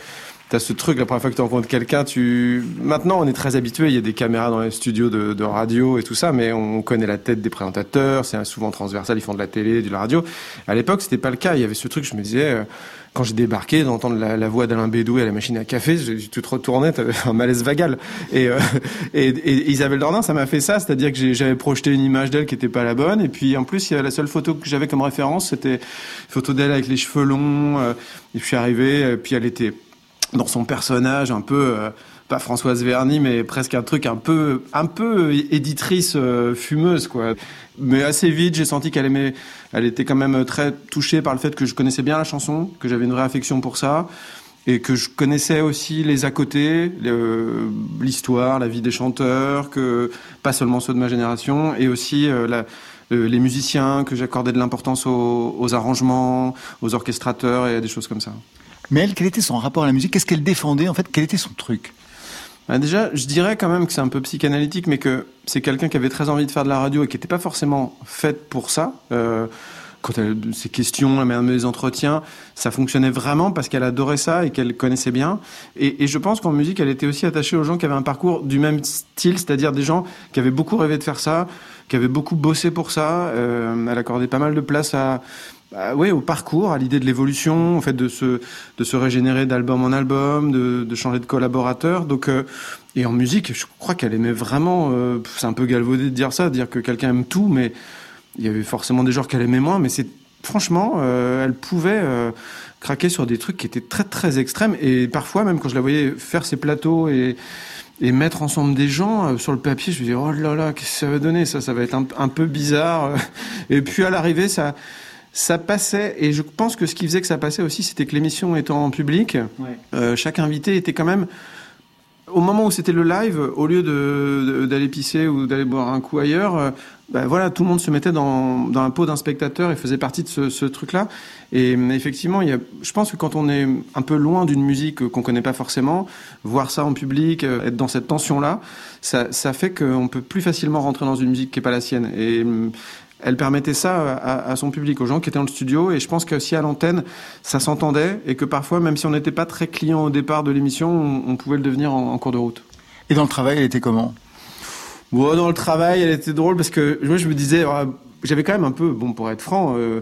T'as ce truc, la première fois que tu rencontres quelqu'un, tu. Maintenant, on est très habitué. Il y a des caméras dans les studios de, de radio et tout ça, mais on connaît la tête des présentateurs. C'est souvent transversal. Ils font de la télé, de la radio. À l'époque, c'était pas le cas. Il y avait ce truc. Je me disais, euh, quand j'ai débarqué, d'entendre la, la voix d'Alain Bédoué à la machine à café, te retournais, t'avais <laughs> un malaise vagal. Et, euh, et, et, Isabelle Dordain, ça m'a fait ça, c'est-à-dire que j'avais projeté une image d'elle qui était pas la bonne. Et puis en plus, la seule photo que j'avais comme référence, c'était une photo d'elle avec les cheveux longs. Euh, et je suis arrivé, et puis elle était dans son personnage un peu euh, pas Françoise Verny mais presque un truc un peu un peu éditrice euh, fumeuse quoi. Mais assez vite j'ai senti qu'elle aimait elle était quand même très touchée par le fait que je connaissais bien la chanson que j'avais une vraie affection pour ça et que je connaissais aussi les à côté l'histoire la vie des chanteurs que pas seulement ceux de ma génération et aussi euh, la, les musiciens que j'accordais de l'importance aux, aux arrangements aux orchestrateurs et à des choses comme ça. Mais elle, quel était son rapport à la musique? Qu'est-ce qu'elle défendait En fait, quel était son truc? Bah déjà, je dirais quand même que c'est un peu psychanalytique, mais que c'est quelqu'un qui avait très envie de faire de la radio et qui n'était pas forcément faite pour ça. Euh, quand elle, ses questions, manière des entretiens, ça fonctionnait vraiment parce qu'elle adorait ça et qu'elle connaissait bien. Et, et je pense qu'en musique, elle était aussi attachée aux gens qui avaient un parcours du même style, c'est-à-dire des gens qui avaient beaucoup rêvé de faire ça, qui avaient beaucoup bossé pour ça. Euh, elle accordait pas mal de place à, bah, ouais, au parcours, à l'idée de l'évolution, en fait, de se, de se régénérer d'album en album, de, de changer de collaborateur. Donc, euh, et en musique, je crois qu'elle aimait vraiment. Euh, c'est un peu galvaudé de dire ça, de dire que quelqu'un aime tout, mais il y avait forcément des genres qu'elle aimait moins. Mais c'est franchement, euh, elle pouvait craquer sur des trucs qui étaient très très extrêmes. Et parfois, même quand je la voyais faire ses plateaux et et mettre ensemble des gens sur le papier, je me disais oh là là, qu'est-ce que ça va donner? Ça, ça va être un peu bizarre. <laughs> Et puis à l'arrivée, ça ça passait, et je pense que ce qui faisait que ça passait aussi, c'était que l'émission étant en public, euh, chaque invité était quand même, au moment où c'était le live, au lieu de, d'aller pisser ou d'aller boire un coup ailleurs, euh, ben voilà, tout le monde se mettait dans, dans un pot d'un spectateur et faisait partie de ce, ce truc-là. Et effectivement, il y a, je pense que quand on est un peu loin d'une musique qu'on connaît pas forcément, voir ça en public, euh, être dans cette tension-là, ça, ça fait qu'on peut plus facilement rentrer dans une musique qui est pas la sienne. Et elle permettait ça à, son public, aux gens qui étaient dans le studio. Et je pense que si à l'antenne, ça s'entendait et que parfois, même si on n'était pas très client au départ de l'émission, on, pouvait le devenir en, cours de route. Et dans le travail, elle était comment? Bon, Dans le travail, elle était drôle parce que moi, je me disais, ah, j'avais quand même un peu, bon, pour être franc, euh,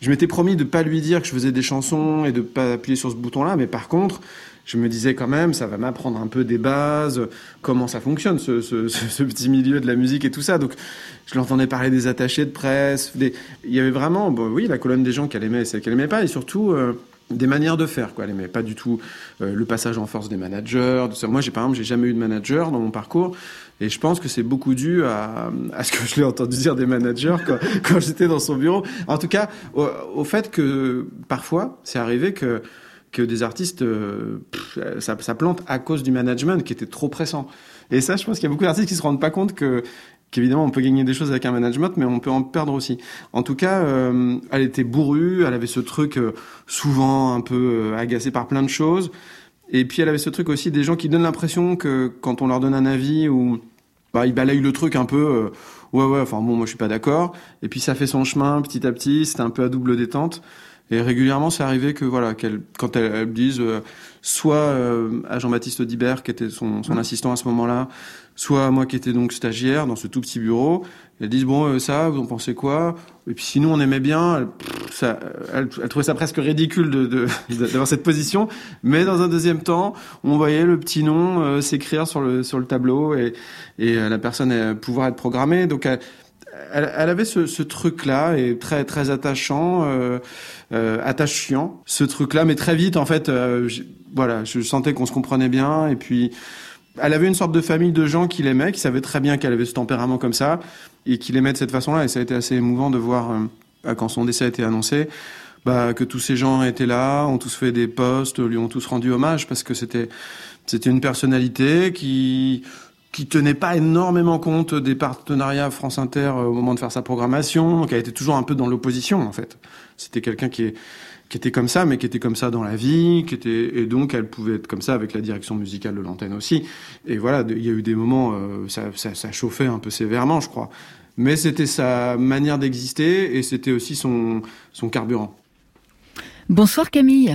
je m'étais promis de pas lui dire que je faisais des chansons et de pas appuyer sur ce bouton-là, mais par contre, je me disais quand même, ça va m'apprendre un peu des bases, comment ça fonctionne, ce, <laughs> ce, ce, petit milieu de la musique et tout ça. Donc, je l'entendais parler des attachés de presse. Des... Il y avait vraiment, bon, oui, la colonne des gens qu'elle aimait et celle qu'elle aimait pas, et surtout euh, des manières de faire. Quoi. Elle aimait pas du tout euh, le passage en force des managers. Moi, j'ai par exemple, j'ai jamais eu de manager dans mon parcours. Et je pense que c'est beaucoup dû à, à ce que je l'ai entendu dire des managers quand, <laughs> quand j'étais dans son bureau. En tout cas, au, au fait que parfois, c'est arrivé que que des artistes, euh, ça, plante à cause du management qui était trop pressant. Et ça, je pense qu'il y a beaucoup d'artistes qui se rendent pas compte que qu'évidemment on peut gagner des choses avec un management, mais on peut en perdre aussi. En tout cas, euh, elle était bourrue, elle avait ce truc euh, souvent un peu agacé par plein de choses. Et puis elle avait ce truc aussi des gens qui donnent l'impression que quand on leur donne un avis ou bah, ils balayent le truc un peu. ouais ouais, enfin bon, moi je suis pas d'accord. Et puis ça fait son chemin petit à petit. C'était un peu à double détente. Et régulièrement, c'est arrivé que voilà, qu'elle, quand elles, elles disent, euh, soit euh, à Jean-Baptiste Audibert qui était son, son assistant à ce moment-là, soit à moi qui étais donc stagiaire dans ce tout petit bureau, elles disent bon euh, ça, vous en pensez quoi? Et puis sinon on aimait bien, elle, ça, elle, elle, trouvait ça presque ridicule de, de, d'avoir cette position, mais dans un deuxième temps, on voyait le petit nom s'écrire sur le sur le tableau et et la personne pouvoir être programmée, donc elle, elle, elle avait ce, ce truc-là et très très attachant, euh, euh, attachant, ce truc-là, mais très vite en fait, euh, voilà, je sentais qu'on se comprenait bien et puis elle avait une sorte de famille de gens qui l'aimaient, qui savaient très bien qu'elle avait ce tempérament comme ça et qui l'aimaient de cette façon-là. Et ça a été assez émouvant de voir euh, quand son décès a été annoncé. Bah, que tous ces gens étaient là, ont tous fait des posts, lui ont tous rendu hommage parce que c'était c'était une personnalité qui qui tenait pas énormément compte des partenariats France Inter euh, au moment de faire sa programmation, qui a été toujours un peu dans l'opposition en fait. C'était quelqu'un qui était comme ça, mais qui était comme ça dans la vie, qui était et donc elle pouvait être comme ça avec la direction musicale de l'antenne aussi. Et voilà, il y a eu des moments, euh, ça, ça, ça, chauffait un peu sévèrement, je crois. Mais c'était sa manière d'exister et c'était aussi son son carburant. Bonsoir Camille.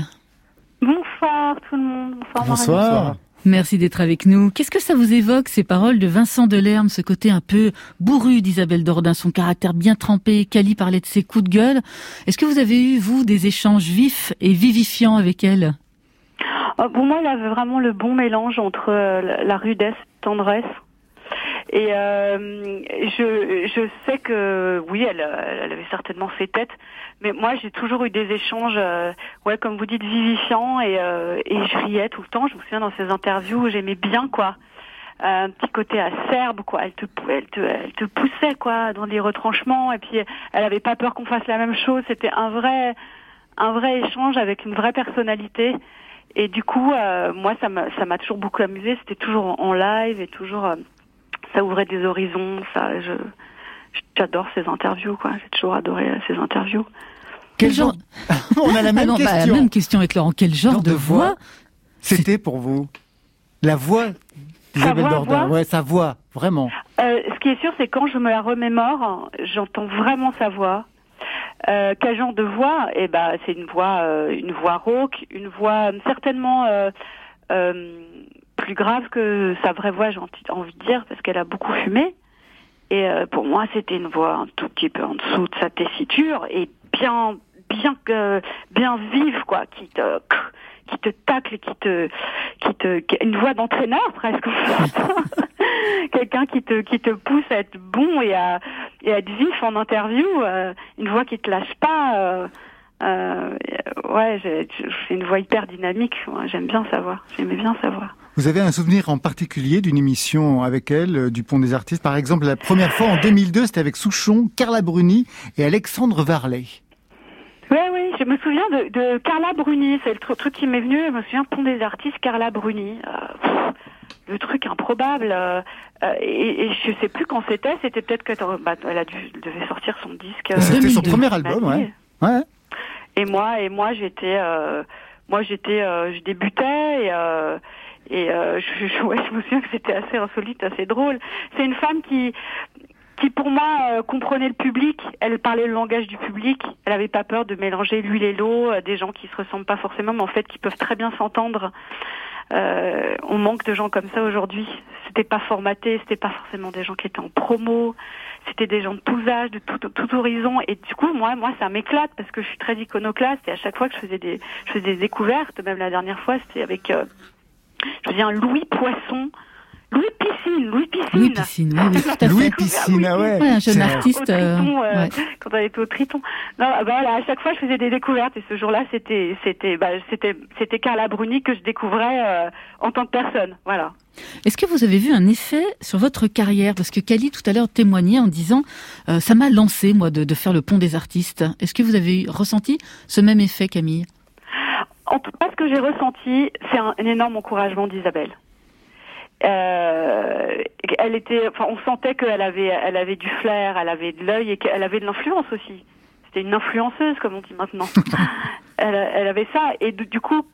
Bonsoir tout le monde. Bonsoir. Bonsoir. Merci d'être avec nous. Qu'est-ce que ça vous évoque, ces paroles de Vincent Delerme, ce côté un peu bourru d'Isabelle Dordain, son caractère bien trempé, Cali parlait de ses coups de gueule. Est-ce que vous avez eu, vous, des échanges vifs et vivifiants avec elle? Euh, Pour moi, elle avait vraiment le bon mélange entre euh, la- rudesse tendresse. Et euh, je, je sais que oui, elle, elle avait certainement fait tête, mais moi j'ai toujours eu des échanges, euh, ouais, comme vous dites, vivifiants et, euh, et je riais tout le temps. Je me souviens dans ses interviews, j'aimais bien quoi, Euh, un petit côté acerbe quoi. Elle te, elle te, elle te poussait quoi dans les retranchements et puis elle avait pas peur qu'on fasse la même chose. C'était un vrai, un vrai échange avec une vraie personnalité. Et du coup, euh, moi, ça m'a, ça m'a toujours beaucoup amusé. C'était toujours en, en live et toujours, euh, ça ouvrait des horizons. Ça, je, j'adore ces interviews, quoi. J'ai toujours adoré euh, ces interviews. Quel genre <laughs> On a la même Ah non, bah, question. même question avec Laurent. Quel genre, de, voix, C'était pour vous La voix d'Isabelle Dordain. voix Ouais, sa voix, vraiment. Euh, ce qui est sûr, c'est quand je me la remémore, j'entends vraiment sa voix. Euh, quel genre de voix? Eh ben, c'est une voix, euh, une voix rauque, une voix certainement euh, euh, plus grave que sa vraie voix, j'ai envie envie de dire, parce qu'elle a beaucoup fumé. Et euh, pour moi, c'était une voix un tout petit peu en dessous de sa tessiture et bien, bien, que bien vive, quoi, qui te, qui te tacle, qui te, qui te, une voix d'entraîneur presque. <laughs> Quelqu'un qui te, qui te pousse à être bon et à, et à être vif en interview, euh, une voix qui te lâche pas. Euh, euh, ouais, j'ai j'ai une voix hyper dynamique. Ouais, J'aime bien sa voix. J'aimais bien sa voix. Vous avez un souvenir en particulier d'une émission avec elle, euh, du Pont des Artistes? Par exemple, la première fois en 2002, c'était avec Souchon, Carla Bruni et Alexandre Varlet. Oui, oui, je me souviens de, de Carla Bruni, c'est le tru- truc qui m'est venu, je me souviens Pont des artistes, Carla Bruni. Euh, le truc improbable. euh, et, et je sais plus quand c'était, c'était peut-être que bah, elle a dû, elle devait sortir son disque. C'était son 2002. premier album, ouais. ouais. Et moi, et moi, j'étais, euh, moi, j'étais, je débutais et, et euh, <laughs> je, je, ouais, je me souviens que c'était assez insolite, assez drôle. C'est une femme qui, qui pour moi euh, comprenait le public. Elle parlait le langage du public. Elle avait pas peur de mélanger l'huile et l'eau, euh, des gens qui se ressemblent pas forcément, mais en fait qui peuvent très bien s'entendre. Euh, on manque de gens comme ça aujourd'hui. C'était pas formaté, c'était pas forcément des gens qui étaient en promo, c'était des gens de tous âges, de tout, tout horizon. Et du coup, moi, moi, ça m'éclate parce que je suis très iconoclaste et à chaque fois que je faisais des, je faisais des découvertes, même la dernière fois, c'était avec, euh, je faisais un Louis Poisson. Louis Piscine, Louis Piscine. Louis Piscine, oui, oui, tout à fait. Louis Piscine, ah ouais. Ouais, un jeune artiste. Au euh, Triton, euh, ouais. quand elle était au Triton. Non, bah voilà, à chaque fois je faisais des découvertes et ce jour-là c'était c'était bah, c'était c'était Carla Bruni que je découvrais euh, en tant que personne. Voilà. Est-ce que vous avez vu un effet sur votre carrière? Parce que Kali tout à l'heure témoignait en disant euh, ça m'a lancé moi de, de faire le pont des artistes. Est-ce que vous avez ressenti ce même effet, Camille? En tout cas, ce que j'ai ressenti, c'est un, un énorme encouragement d'Isabelle. Euh, elle était, enfin, on sentait qu'elle avait, elle avait du flair, elle avait de l'œil et qu'elle avait de l'influence aussi. C'était une influenceuse, comme on dit maintenant. <laughs> elle, elle avait ça et du, du coup,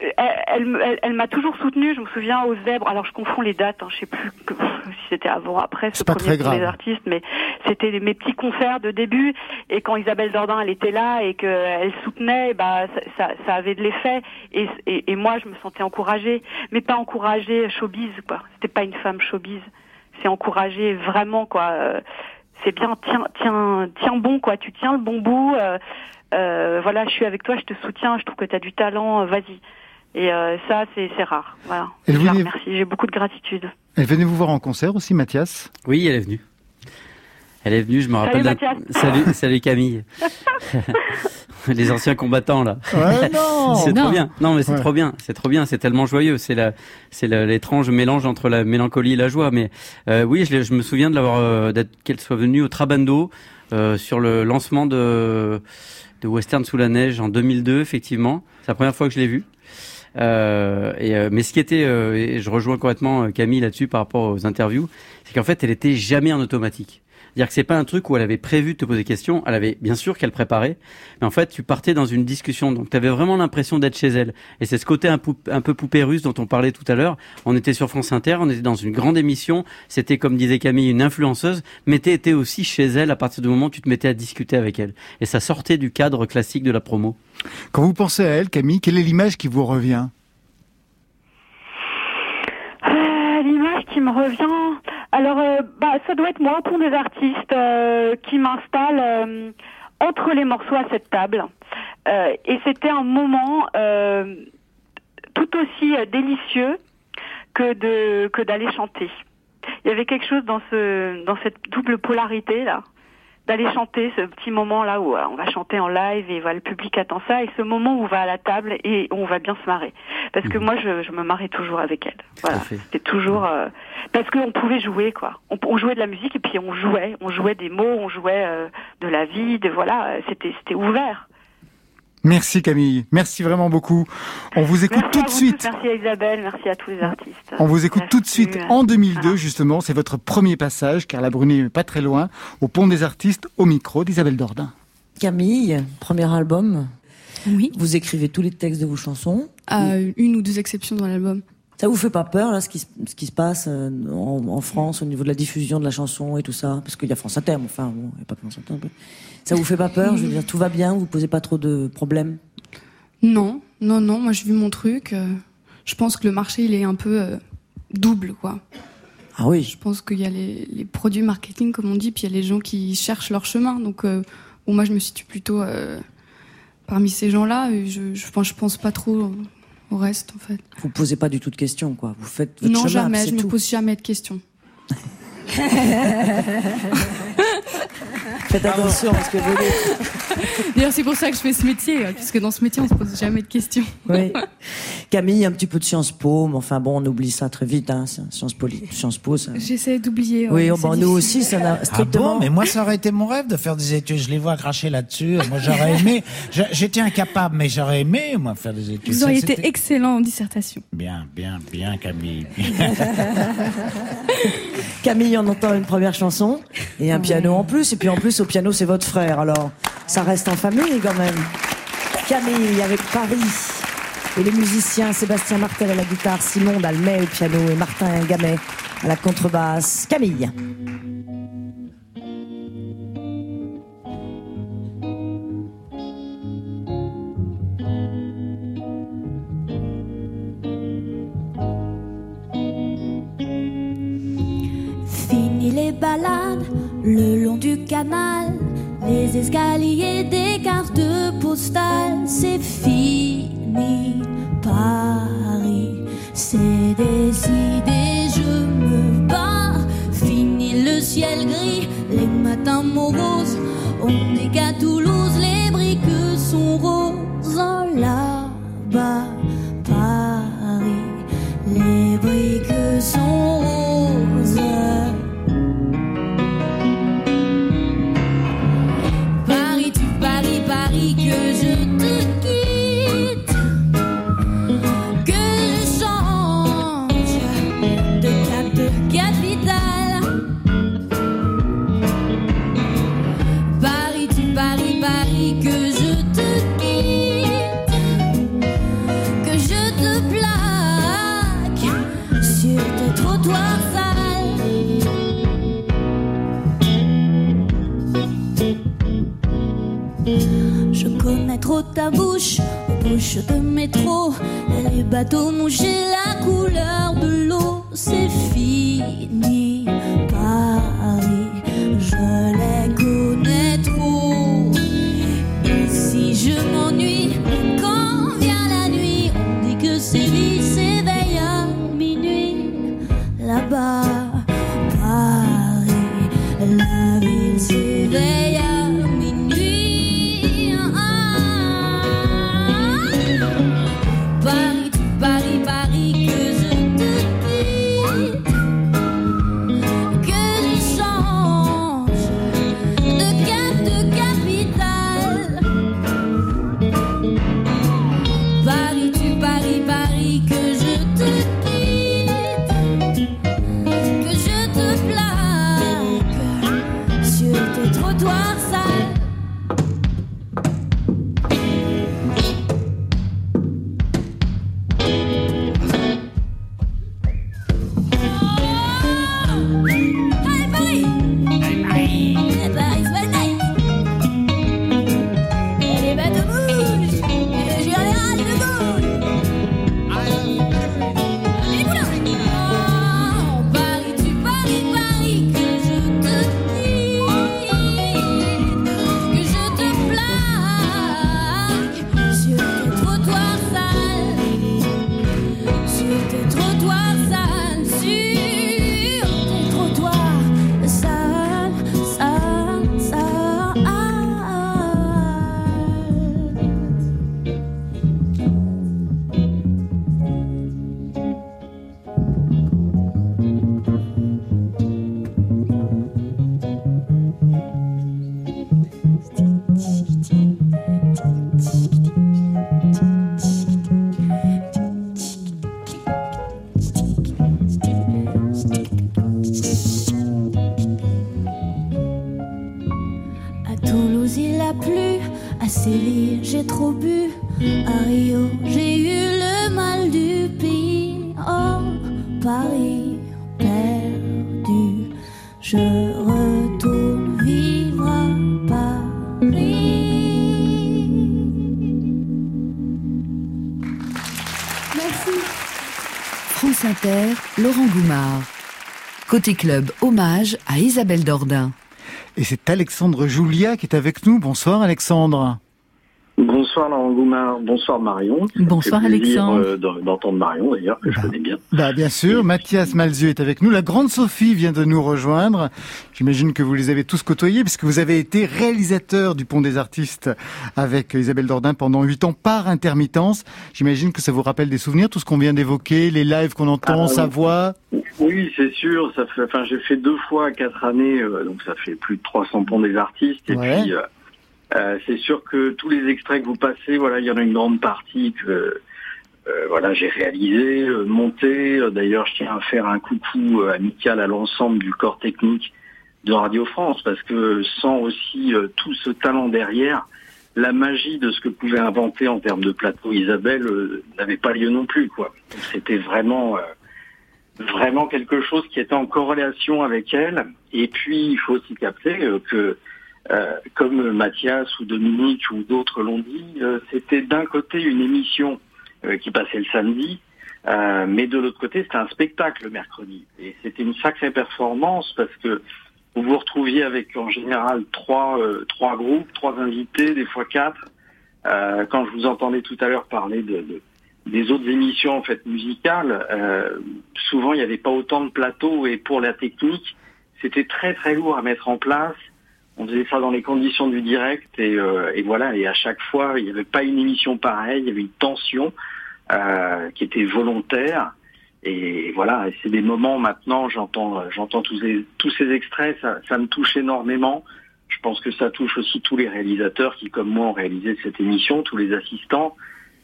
elle, elle, elle- m'a toujours soutenue. Je me souviens aux zèbres. Alors je confonds les dates. Hein, je sais plus que, <laughs> si c'était avant ou après ce pas premier très grave. artistes, mais c'était mes petits concerts de début. Et quand Isabelle Dordain elle était là et qu'elle soutenait, bah ça, ça, ça avait de l'effet. Et, et, et moi je me sentais encouragée, mais pas encouragée showbiz quoi. C'était pas une femme showbiz. C'est encouragée vraiment quoi. Euh, C'est bien, tiens, tiens, tiens bon quoi. Tu tiens le bon bout. euh, euh, voilà, je suis avec toi, je te soutiens. Je trouve que tu as du talent. euh, Vas-y. Et euh, ça, c'est c'est rare. Voilà. Et Je vous la venez- remercie. J'ai beaucoup de gratitude. Elle venait vous voir en concert aussi, Mathias? Oui, elle est venue. Elle est venue, je me Salut, rappelle. Mathias. <laughs> Salut, salut Camille. <laughs> les anciens combattants là. Ouais, non. <laughs> c'est Non. trop bien. Non, mais c'est Ouais. trop bien. C'est trop bien. C'est tellement joyeux. C'est la, c'est la- l'étrange mélange entre la mélancolie et la joie. Mais euh, oui, je, me souviens de l'avoir, euh, d'être qu'elle soit venue au Trabando euh, sur le lancement de de Western sous la neige en 2002. Effectivement, c'est la première fois que je l'ai vue. Euh, et, euh, mais ce qui était, euh, et je rejoins complètement euh, Camille là-dessus par rapport aux interviews, c'est qu'en fait, elle était jamais en automatique. C'est-à-dire que c'est pas un truc où elle avait prévu de te poser des questions. Elle avait bien sûr qu'elle préparait, mais en fait, tu partais dans une discussion. Donc, tu avais vraiment l'impression d'être chez elle. Et c'est ce côté un, un peu poupée russe dont on parlait tout à l'heure. On était sur France Inter, on était dans une grande émission. C'était, comme disait Camille, une influenceuse, mais tu étais aussi chez elle à partir du moment où tu te mettais à discuter avec elle. Et ça sortait du cadre classique de la promo. Quand vous pensez à elle, Camille, quelle est l'image qui vous revient Euh, L'image qui me revient, alors euh, bah ça doit être moi au pont des artistes euh, qui m'installe euh, entre les morceaux à cette table. Et c'était un moment tout aussi délicieux que de que d'aller chanter. Il y avait quelque chose dans ce dans cette double polarité là d'aller chanter ce petit moment là où euh, on va chanter en live et voilà, le public attend ça et ce moment où on va à la table et on va bien se marrer. Parce que moi je, je me marrais toujours avec elle. Voilà. C'était toujours euh, parce qu'on pouvait jouer quoi. On, on jouait de la musique et puis on jouait. On jouait des mots on jouait euh, de la vie de voilà euh, c'était c'était ouvert Merci Camille, merci vraiment beaucoup. On vous écoute merci tout de suite. tous, merci à Isabelle merci à tous les artistes On vous écoute tout de suite en 2002 justement, c'est votre premier passage car la Brunet n'est pas très loin, au pont des artistes au micro d'Isabelle Dordain. Camille, premier album. Oui. Vous écrivez tous les textes de vos chansons. À une ou deux exceptions dans l'album. Ça vous fait pas peur là ce qui, se- ce qui se passe euh, en, en France au niveau de la diffusion de la chanson et tout ça? Parce qu'il y a France Inter, mais enfin bon, il n'y a pas France Inter. mais Ça vous fait pas peur Je veux dire, tout va bien, vous posez pas trop de problèmes Non, non, non, moi j'ai vu mon truc. euh, je pense que le marché il est un peu euh, double quoi. Ah oui. Je pense qu'il y a les, les produits marketing comme on dit, puis il y a les gens qui cherchent leur chemin. Donc euh, bon, moi je me situe plutôt euh, parmi ces gens-là. Je, je pense, je pense pas trop au reste en fait. Vous posez pas du tout de questions, quoi. Vous faites votre non chemin, jamais, c'est je me tout. pose jamais de questions. <laughs> Faites attention à ce que vous dites. D'ailleurs c'est pour ça que je fais ce métier, puisque dans ce métier on se pose jamais de questions. Oui. Camille, un petit peu de Sciences Po, mais enfin bon, on oublie ça très vite. Hein. Sciences Po, Sciences Po, ça... J'essaie d'oublier. Oui, ouais, oh, bah, nous aussi, ça n'a Ah strictement. bon, mais moi ça aurait été mon rêve de faire des études. Je les vois cracher là-dessus. Moi j'aurais aimé. J'étais incapable, mais j'aurais aimé moi faire des études. Vous auriez été excellent en dissertation. bien, bien, bien, Camille. <laughs> Camille, on entend une première chanson et un piano en plus. Et puis en plus, au piano, c'est votre frère. Alors, ça reste en famille quand même. Camille avec Paris. Et les musiciens Sébastien Martel à la guitare, Simon Dalmet au piano et Martin Gamet à la contrebasse. Camille. Fini les balades le long du canal, les escaliers des cartes postales, c'est fini Paris, c'est décidé, je me barre. Fini le ciel gris, les matins moroses, on n'est qu'à Toulouse, les briques sont ta bouche, bouche de métro. Les bateaux mouchés, la couleur de l'eau, c'est fini. Côté club, hommage à Isabelle Dordain. Et c'est Alexandre Julia qui est avec nous. Bonsoir Alexandre. Bonsoir Laurent Goumard, bonsoir Marion. Bonsoir, Alexandre. euh, de- d'entendre Marion d'ailleurs, que je connais bien. Bah bien sûr, Mathias Malzieu est avec nous. La grande Sophie vient de nous rejoindre. J'imagine que vous les avez tous côtoyés puisque vous avez été réalisateur du Pont des Artistes avec Isabelle Dordain pendant huit ans par intermittence. J'imagine que ça vous rappelle des souvenirs, tout ce qu'on vient d'évoquer, les lives qu'on entend, Ah, sa oui. voix. Oui, c'est sûr. Ça fait, enfin, j'ai fait deux fois quatre années, euh, donc ça fait plus de 300 ponts des artistes. Et Ouais. puis, euh, euh, c'est sûr que tous les extraits que vous passez, voilà, il y en a une grande partie que, euh, voilà, j'ai réalisé, euh, monté. Euh, D'ailleurs, je tiens à faire un coucou euh, amical à l'ensemble du corps technique de Radio France, parce que sans aussi tout ce talent derrière, la magie de ce que pouvait inventer en termes de plateau Isabelle n'avait pas lieu non plus, quoi. C'était vraiment vraiment quelque chose qui était en corrélation avec elle. Et puis, il faut aussi capter que, euh, comme Mathias ou Dominique ou d'autres l'ont dit, euh, c'était d'un côté une émission euh, qui passait le samedi, euh, mais de l'autre côté, c'était un spectacle le mercredi. Et c'était une sacrée performance parce que vous vous retrouviez avec en général trois, euh, trois groupes, trois invités, des fois quatre. Quand je vous entendais tout à l'heure parler de, de- des autres émissions en fait musicales, souvent il n'y avait pas autant de plateaux et pour la technique, c'était très très lourd à mettre en place. On faisait ça dans les conditions du direct et, euh, voilà. Et à chaque fois, il n'y avait pas une émission pareille, il y avait une tension euh, qui était volontaire. Et voilà, et c'est des moments maintenant, j'entends, j'entends tous ces, tous ces extraits, ça me touche énormément. Je pense que ça touche aussi tous les réalisateurs qui, comme moi, ont réalisé cette émission, tous les assistants.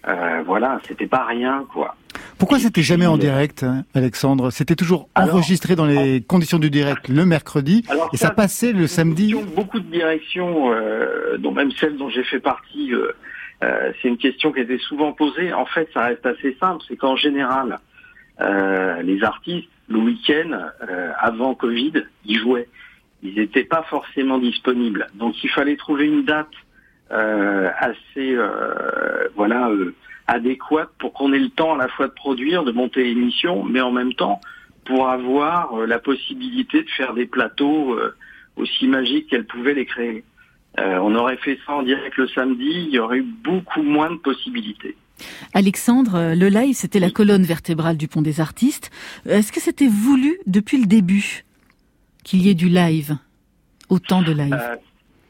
Euh, voilà, c'était pas rien, quoi. Pourquoi c'était jamais en direct, hein, Alexandre? C'était toujours enregistré dans les conditions du direct le mercredi Alors et ça, ça, passait le samedi. Beaucoup de directions, euh, dont même celle dont j'ai fait partie, euh, euh, c'est une question qui était souvent posée. En fait, ça reste assez simple, c'est qu'en général, euh, les artistes, le week-end, euh, avant Covid, ils jouaient. Ils n'étaient pas forcément disponibles. Donc il fallait trouver une date assez euh, voilà euh, adéquate pour qu'on ait le temps à la fois de produire, de monter l'émission, mais en même temps pour avoir euh, la possibilité de faire des plateaux euh, aussi magiques qu'elle pouvait les créer. Euh, on aurait fait ça en direct le samedi, il y aurait eu beaucoup moins de possibilités. Alexandre, euh, le live, c'était la colonne vertébrale du Pont des Artistes. Euh, Est-ce que c'était voulu depuis le début qu'il y ait du live Autant de live? Euh,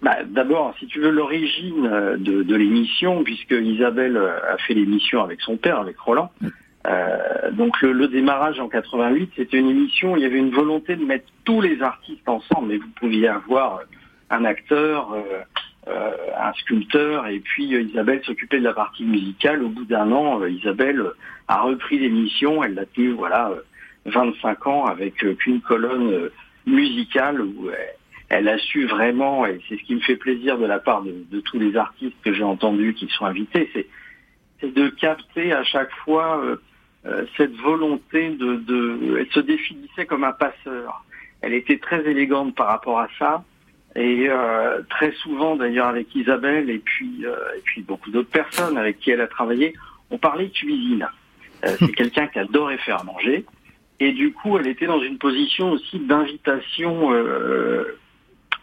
bah, D'abord, si tu veux l'origine euh, de, de l'émission, puisque Isabelle euh, a fait l'émission avec son père, avec Roland. Euh, donc le, le démarrage en 88, c'était une émission où il y avait une volonté de mettre tous les artistes ensemble. Mais vous pouviez avoir euh, un acteur, euh, un sculpteur, et puis Isabelle s'occupait de la partie musicale. Au bout d'un an, Isabelle a repris l'émission. Elle l'a tenue, voilà, euh, 25 ans avec qu'une colonne musicale où euh, elle a su vraiment, et c'est ce qui me fait plaisir de la part de, de tous les artistes que j'ai entendus qui sont invités, c'est c'est de capter à chaque fois euh, euh, cette volonté de, de... Elle se définissait comme un passeur. Elle était très élégante par rapport à ça. Et euh, très souvent, d'ailleurs, avec Isabelle et puis, euh, et puis beaucoup d'autres personnes avec qui elle a travaillé, on parlait cuisine. Euh, c'est <laughs> quelqu'un qui adorait faire manger. Et du coup, elle était dans une position aussi d'invitation euh,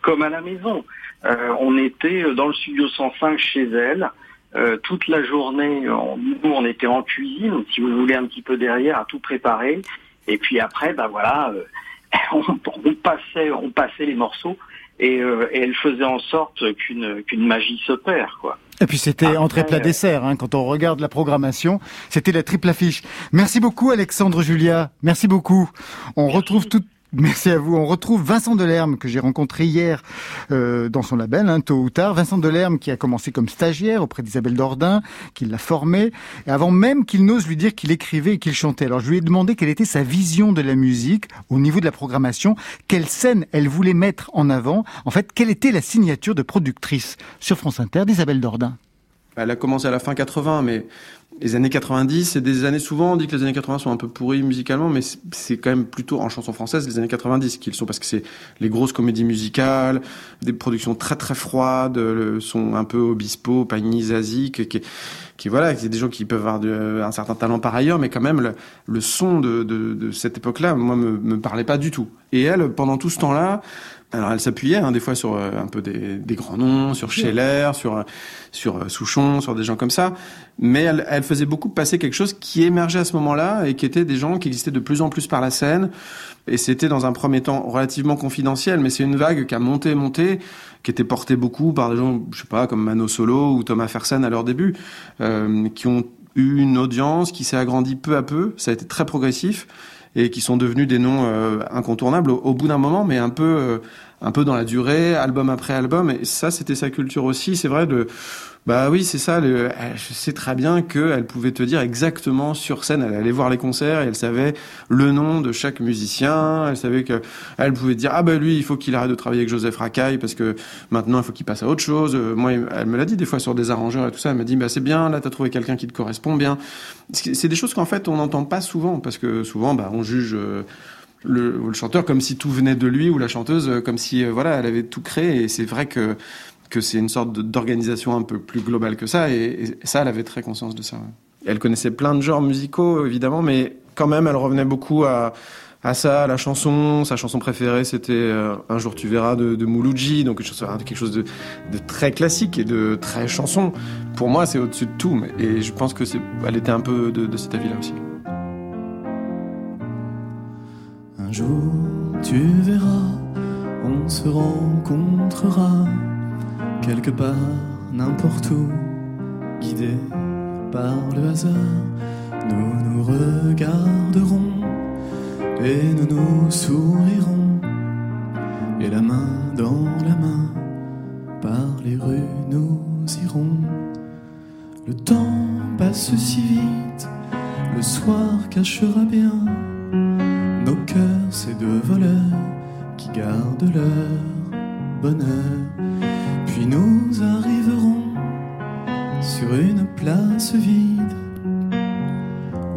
comme à la maison. Euh, on était dans le studio 105 chez elle. euh, toute la journée. On- nous, on était en cuisine, si vous voulez, un petit peu derrière, à tout préparer. Et puis après, ben voilà, euh, <laughs> on, on passait, on passait les morceaux et, euh, et elle faisait en sorte qu'une qu'une magie s'opère, quoi. Et puis c'était entrée plat euh, dessert. Hein, quand on regarde la programmation, c'était la triple affiche. Merci beaucoup Alexandre Julia. Merci beaucoup. On retrouve tout. Merci à vous. On retrouve Vincent Delerme que j'ai rencontré hier euh, dans son label, hein, tôt ou tard. Vincent Delerme qui a commencé comme stagiaire auprès d'Isabelle Dordain, qui l'a formé, et avant même qu'il n'ose lui dire qu'il écrivait et qu'il chantait. Alors je lui ai demandé quelle était sa vision de la musique au niveau de la programmation, quelle scène elle voulait mettre en avant? En fait, quelle était la signature de productrice sur France Inter d'Isabelle Dordain? Elle a commencé à la fin 80, mais les années 90, c'est des années souvent, on dit que les années 80 sont un peu pourries musicalement, mais c'est- quand même plutôt en chanson française les années 90 qu'ils sont, parce que c'est les grosses comédies musicales, des productions très très froides, le son un peu Obispo, Pagny, Zazie, qui, qui, qui voilà, c'est des gens qui peuvent avoir un certain talent par ailleurs, mais quand même le, le son de, de, de cette époque-là, moi, me, me parlait pas du tout. Et elle, pendant tout ce temps-là, alors elle s'appuyait hein, des fois sur euh, un peu des, des grands noms, sur Scheller, sur euh, sur euh, Souchon, sur des gens comme ça, mais elle, elle faisait beaucoup passer quelque chose qui émergeait à ce moment-là et qui étaient des gens qui existaient de plus en plus par la scène. Et c'était dans un premier temps relativement confidentiel, mais c'est une vague qui a monté, monté, qui était portée beaucoup par des gens, je sais pas, comme Mano Solo ou Thomas Fersen à leur début, euh, qui ont eu une audience qui s'est agrandie peu à peu. Ça a été très progressif et qui sont devenus des noms euh, incontournables au, au bout d'un moment, mais un peu, euh, un peu dans la durée, album après album. Et ça, c'était sa culture aussi. C'est vrai de, bah oui, c'est ça. Le, je sais très bien qu'elle pouvait te dire exactement sur scène. Elle allait voir les concerts et elle savait le nom de chaque musicien. Elle savait que elle pouvait dire ah bah lui, il faut qu'il arrête de travailler avec Joseph Racaille parce que maintenant il faut qu'il passe à autre chose. Euh, Moi, elle me l'a dit des fois sur des arrangeurs et tout ça. Elle m'a dit bah c'est bien, là t'as trouvé quelqu'un qui te correspond bien. C'est des choses qu'en fait on n'entend pas souvent parce que souvent bah on juge. euh, le, chanteur comme si tout venait de lui ou la chanteuse euh, comme si voilà elle avait tout créé et c'est vrai que que c'est une sorte d'organisation un peu plus globale que ça et, et ça elle avait très conscience de ça ouais. elle connaissait plein de genres musicaux évidemment mais quand même elle revenait beaucoup à à ça, à la chanson, sa chanson préférée c'était euh, Un jour tu verras de, de Mouloudji, donc quelque chose, quelque chose de, de très classique et de très chanson. Pour moi c'est au-dessus de tout, mais- et je pense que c'est, elle était un peu de, de cet avis-là aussi. Un jour, tu verras, on se rencontrera quelque part, n'importe où, guidés par le hasard. Nous nous regarderons et nous nous sourirons, et la main dans la main, par les rues nous irons. Le temps passe si vite, le soir cachera bien nos cœurs, ces deux voleurs qui gardent leur bonheur. Nous arriverons sur une place vide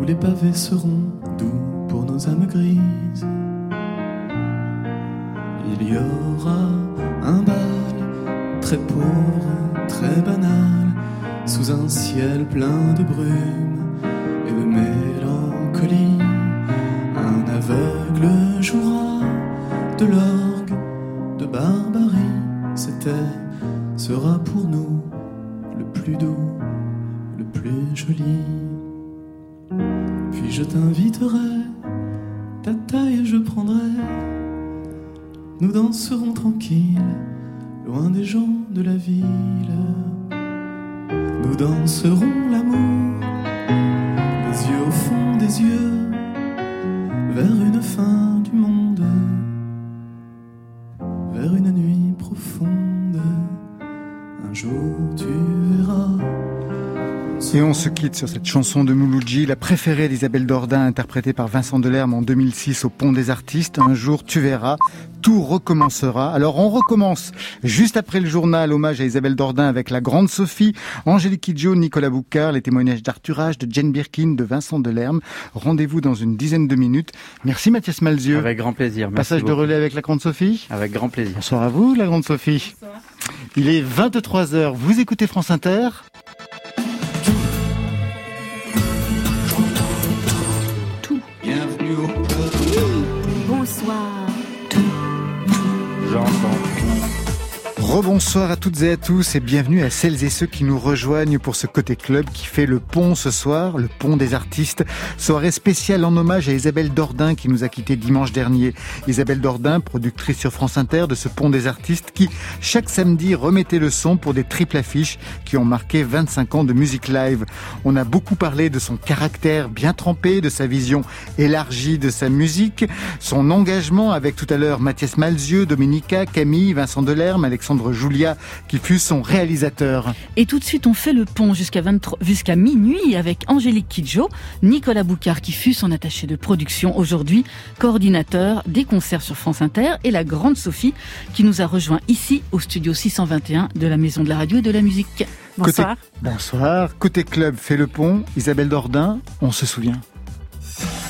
où les pavés seront doux pour nos âmes grises. Il y aura un bal très pauvre, très banal, sous un ciel plein de brume nous le plus doux, le plus joli. Puis je t'inviterai, ta taille je prendrai. Nous danserons tranquilles, loin des gens de la ville. Nous danserons l'amour, les yeux au fond des yeux, vers une fin Et on se quitte sur cette chanson de Mouloudji, la préférée d'Isabelle Dordain, interprétée par Vincent Delerme en 2006 au Pont des Artistes. Un jour, tu verras, tout recommencera. Alors on recommence juste après le journal, hommage à Isabelle Dordain avec la grande Sophie, Angélique Kidjo, Nicolas Boucard, les témoignages d'Arthur H, de Jane Birkin, de Vincent Delerme. Rendez-vous dans une dizaine de minutes. Merci Mathias Malzieux. Avec grand plaisir. Merci Passage de relais avec la grande Sophie. Avec grand plaisir. Bonsoir à vous, la grande Sophie. Il est 23h. Vous écoutez France Inter Rebonsoir à toutes et à tous et bienvenue à celles et ceux qui nous rejoignent pour ce côté club qui fait le pont ce soir, le pont des artistes. Soirée spéciale en hommage à Isabelle Dordain qui nous a quitté dimanche dernier. Isabelle Dordain, productrice sur France Inter de ce pont des artistes qui, chaque samedi, remettait le son pour des triples affiches qui ont marqué 25 ans de musique live. On a beaucoup parlé de son caractère bien trempé, de sa vision élargie de sa musique, son engagement avec tout à l'heure Mathias Malzieux, Dominica, Camille, Vincent Delerme, Alexandre Julia, qui fut son réalisateur. Et tout de suite, on fait le pont jusqu'à jusqu'à minuit avec Angélique Kidjo, Nicolas Boucard, qui fut son attaché de production aujourd'hui, coordinateur des concerts sur France Inter, et la grande Sophie, qui nous a rejoint ici au studio 621 de la Maison de la Radio et de la Musique. Bonsoir. bonsoir. Côté club fait le pont. Isabelle Dordain, on se souvient.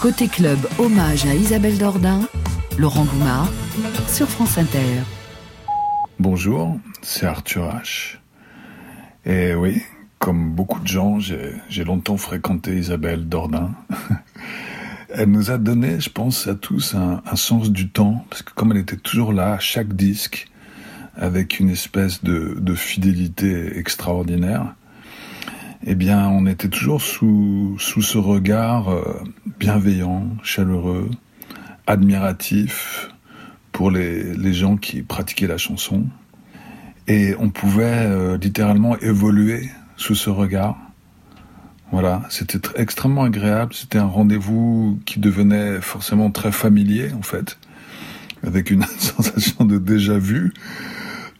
Côté club, hommage à Isabelle Dordain, Laurent Goumard, sur France Inter. Bonjour, c'est Arthur H. Et oui, comme beaucoup de gens, j'ai longtemps fréquenté Isabelle Dordain. <laughs> elle nous a donné, je pense, à tous un, sens du temps, parce que comme elle était toujours là, chaque disque, avec une espèce de, fidélité extraordinaire, eh bien, on était toujours sous, sous ce regard euh, bienveillant, chaleureux, admiratif, pour les, les gens qui pratiquaient la chanson. Et on pouvait euh, littéralement évoluer sous ce regard. Voilà, c'était extrêmement agréable. C'était un rendez-vous qui devenait forcément très familier, en fait, avec une <laughs> sensation de déjà vu,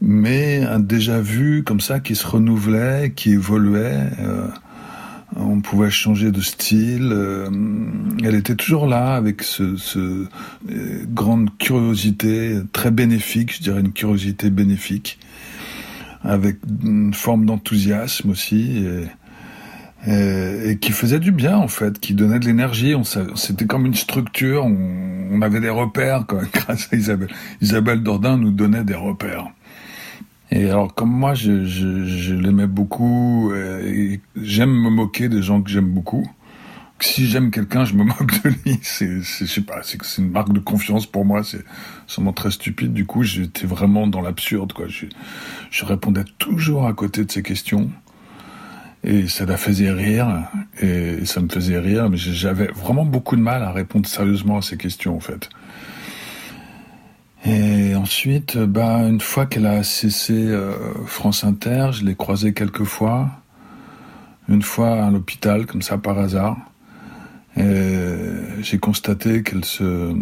mais un déjà vu comme ça qui se renouvelait, qui évoluait. Euh, on pouvait changer de style. Euh, elle était toujours là avec ce, euh, grande curiosité très bénéfique, je dirais une curiosité bénéfique, avec une forme d'enthousiasme aussi. Et, qui faisait du bien en fait, qui donnait de l'énergie. C'était comme une structure. On, on avait des repères quoi, <laughs> grâce à Isabelle. Isabelle Dordain nous donnait des repères. Et alors, comme moi, je, je, je l'aimais beaucoup, et j'aime me moquer des gens que j'aime beaucoup. Si j'aime quelqu'un, je me <laughs> moque de lui. C'est, je sais c'est une marque de confiance pour moi. C'est sûrement très stupide. Du coup, j'étais vraiment dans l'absurde, quoi. Je, je répondais toujours à côté de ces questions. Et ça la faisait rire, et ça me faisait rire, mais j'avais vraiment beaucoup de mal à répondre sérieusement à ces questions, en fait. Ensuite, bah, une fois qu'elle a cessé euh, France Inter, je l'ai croisée quelques fois. Une fois à l'hôpital, comme ça par hasard. Et j'ai constaté qu'elle se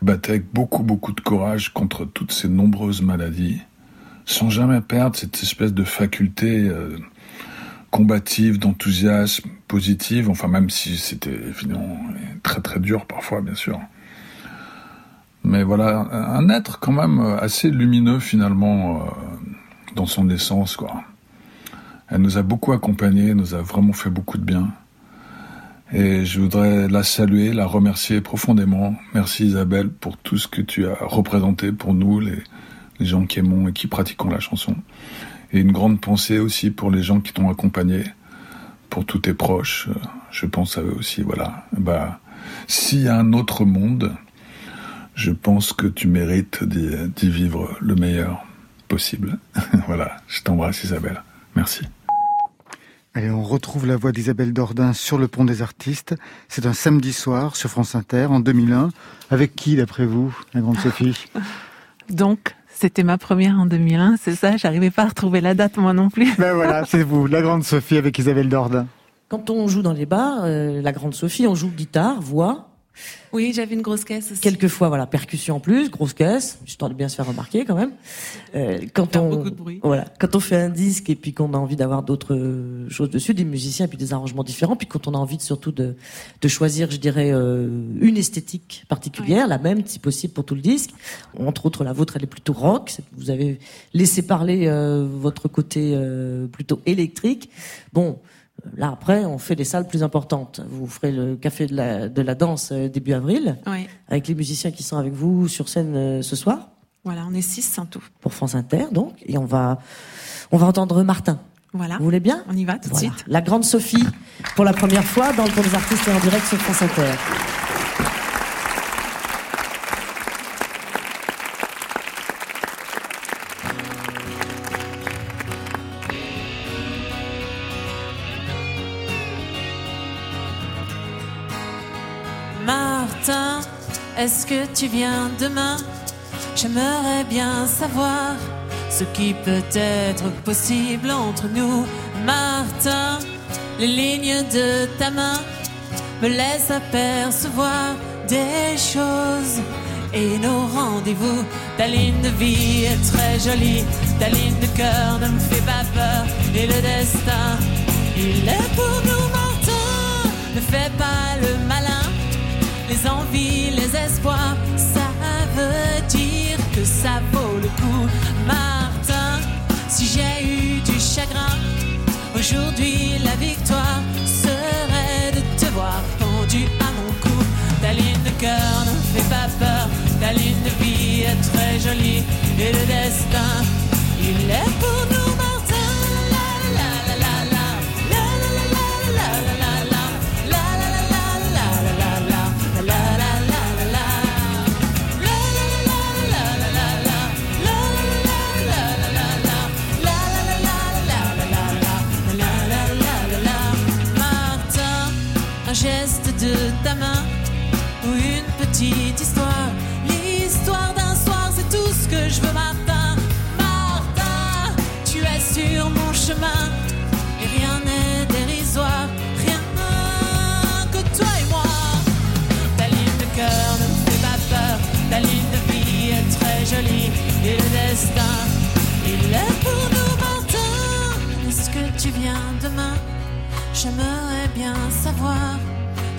battait avec beaucoup, beaucoup de courage contre toutes ces nombreuses maladies, sans jamais perdre cette espèce de faculté euh, combative, d'enthousiasme, positive, enfin même si c'était évidemment très très dur parfois, bien sûr mais voilà, un être quand même assez lumineux finalement euh, dans son essence, quoi. Elle nous a beaucoup accompagnés, nous a vraiment fait beaucoup de bien. Et je voudrais la saluer, la remercier profondément. Merci Isabelle pour tout ce que tu as représenté pour nous, les, gens qui aimons et qui pratiquons la chanson. Et une grande pensée aussi pour les gens qui t'ont accompagné, pour tous tes proches. Je pense à eux aussi, voilà. Bah, s'il y a un autre monde, je pense que tu mérites d'y vivre le meilleur possible. <laughs> voilà, je t'embrasse Isabelle. Merci. Allez, on retrouve la voix d'Isabelle Dordain sur le pont des artistes. C'est un samedi soir sur France Inter en 2001. Avec qui, d'après vous, la grande Sophie? <laughs> Donc, c'était ma première en 2001, c'est ça? J'arrivais pas à retrouver la date moi non plus. Ben voilà, c'est vous, la grande Sophie avec Isabelle Dordain. Quand on joue dans les bars, euh, la grande Sophie, on joue guitare, voix, oui, j'avais une grosse caisse aussi. Quelquefois, voilà, percussion en plus, grosse caisse, histoire de bien se faire remarquer quand même. Euh, quand on, beaucoup de bruit. voilà, quand on fait un disque et puis qu'on a envie d'avoir d'autres choses dessus, des musiciens et puis des arrangements différents, puis quand on a envie de, surtout de, de choisir, je dirais, euh, une esthétique particulière, la même si possible pour tout le disque. Entre autres, la vôtre, elle est plutôt rock. Vous avez laissé parler euh, votre côté euh, plutôt électrique. Bon. Là, après, on fait des salles plus importantes. Vous ferez le café de la, de la danse euh, début avril, avec les musiciens qui sont avec vous sur scène euh, ce soir. Voilà, on est six en tout. Pour France Inter, donc. Et on va, on va entendre Martin. Voilà. Vous voulez bien? On y va tout de suite. La grande Sophie, pour la première fois, dans le Tour des artistes et en direct sur France Inter. Est-ce que tu viens demain? J'aimerais bien savoir ce qui peut être possible entre nous. Martin, les lignes de ta main me laissent apercevoir des choses et nos rendez-vous. Ta ligne de vie est très jolie, ta ligne de cœur ne me fait pas peur. Et le destin, il est pour nous, Martin. Ne fais pas le malin, les envies, ça veut dire que ça vaut le coup. Martin, si j'ai eu du chagrin, aujourd'hui la victoire petite histoire. L'histoire d'un soir, c'est tout ce que je veux, Martin. Martin, tu es sur mon chemin et rien n'est dérisoire. Rien que toi et moi. Ta ligne de cœur ne me fait pas peur. Ta ligne de vie est très jolie et le destin, il est pour nous, Martin. Est-ce que tu viens demain? J'aimerais bien savoir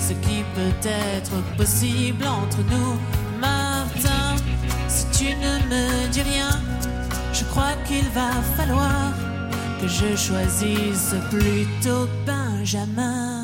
ce qui peut être possible entre nous, Martin. Si tu ne me dis rien, je crois qu'il va falloir que je choisisse plutôt Benjamin.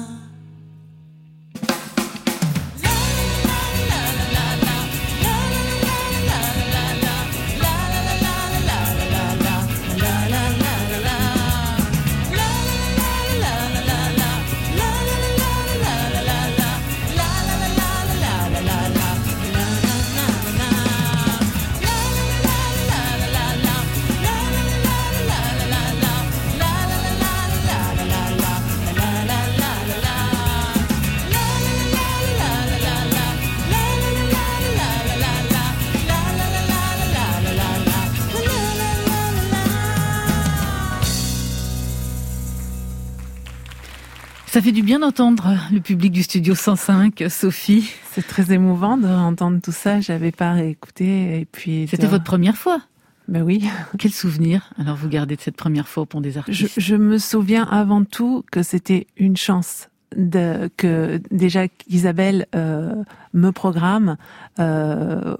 Fait du bien d'entendre le public du studio 105, Sophie. C'est très émouvant d'entendre tout ça. J'avais pas réécouté et puis. C'était votre première fois Ben oui. Quel souvenir alors vous gardez de cette première fois au Pont des Je, Artistes? je me souviens avant tout que c'était une chance de, que déjà qu'Isabelle euh, me programme. Euh,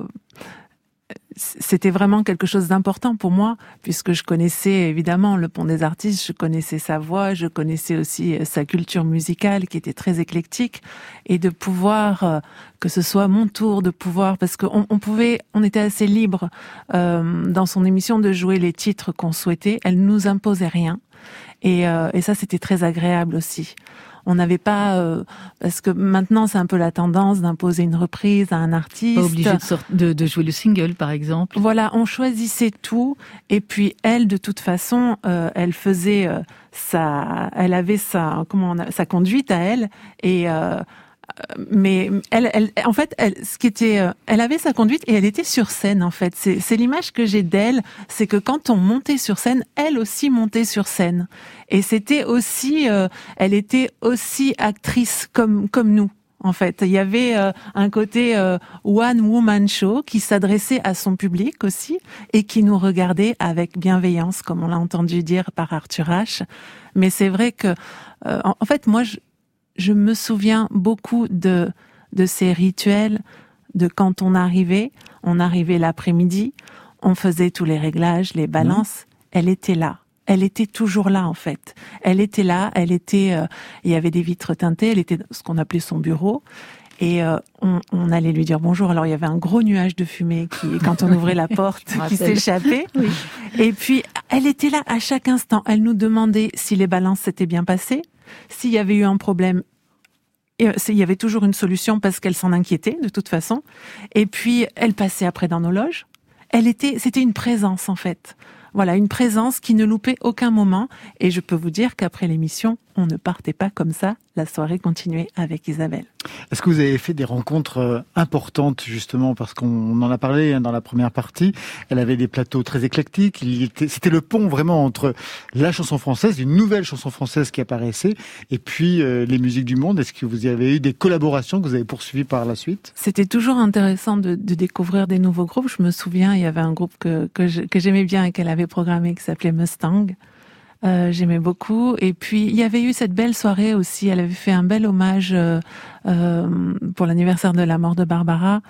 c'était vraiment quelque chose d'important pour moi, puisque je connaissais évidemment le Pont des Artistes, je connaissais sa voix, je connaissais aussi euh, sa culture musicale qui était très éclectique, et de pouvoir, euh, que ce soit mon tour, de pouvoir, parce qu'on on pouvait, on était assez libre euh, dans son émission de jouer les titres qu'on souhaitait, elle nous imposait rien, et, euh, et ça c'était très agréable aussi on n'avait pas euh, parce que maintenant c'est un peu la tendance d'imposer une reprise à un artiste. Pas obligé de, sort- de, de jouer le single, par exemple. Voilà, on choisissait tout et puis elle, de toute façon, euh, elle faisait euh, sa, elle avait sa, comment on a- sa conduite à elle et euh, mais elle, elle, en fait, elle, ce qui était, elle avait sa conduite et elle était sur scène. En fait, c'est l'image que j'ai d'elle, c'est que quand on montait sur scène, elle aussi montait sur scène. Et c'était aussi, euh, elle était aussi actrice comme comme nous. En fait, il y avait euh, un côté euh, one woman show qui s'adressait à son public aussi et qui nous regardait avec bienveillance, comme on l'a entendu dire par Arthur H. Mais c'est vrai que, euh, en, en fait, moi, je, je me souviens beaucoup de de ces rituels, de quand on arrivait, on arrivait l'après-midi, on faisait tous les réglages, les balances. Elle était là. Elle était toujours là en fait. Elle était là. Elle était. euh, il y avait des vitres teintées. Elle était dans ce qu'on appelait son bureau. Et euh, on, on allait lui dire bonjour. Alors il y avait un gros nuage de fumée qui, quand on <laughs> ouvrait la porte, qui s'échappait. Oui. Et puis elle était là à chaque instant. Elle nous demandait si les balances s'étaient bien passées, s'il y avait eu un problème. Et, euh, il y avait toujours une solution parce qu'elle s'en inquiétait de toute façon. Et puis elle passait après dans nos loges. Elle était, c'était une présence en fait. Voilà, une présence qui ne loupait aucun moment. Et je peux vous dire qu'après l'émission, on ne partait pas comme ça. La soirée continuait avec Isabelle. Est-ce que vous avez fait des rencontres euh, importantes justement? Parce qu'on en a parlé hein, dans la première partie. Elle avait des plateaux très éclectiques. C'était le pont vraiment entre la chanson française, une nouvelle chanson française qui apparaissait, et puis euh, les musiques du monde. Est-ce que vous avez eu des collaborations que vous avez poursuivies par la suite? C'était toujours intéressant de, de, découvrir des nouveaux groupes. Je me souviens, il y avait un groupe que, que j'aimais bien et qu'elle avait programmé qui s'appelait Mustang. Euh, j'aimais beaucoup. Et puis il y avait eu cette belle soirée aussi. Elle avait fait un bel hommage euh, euh pour l'anniversaire de la mort de Barbara.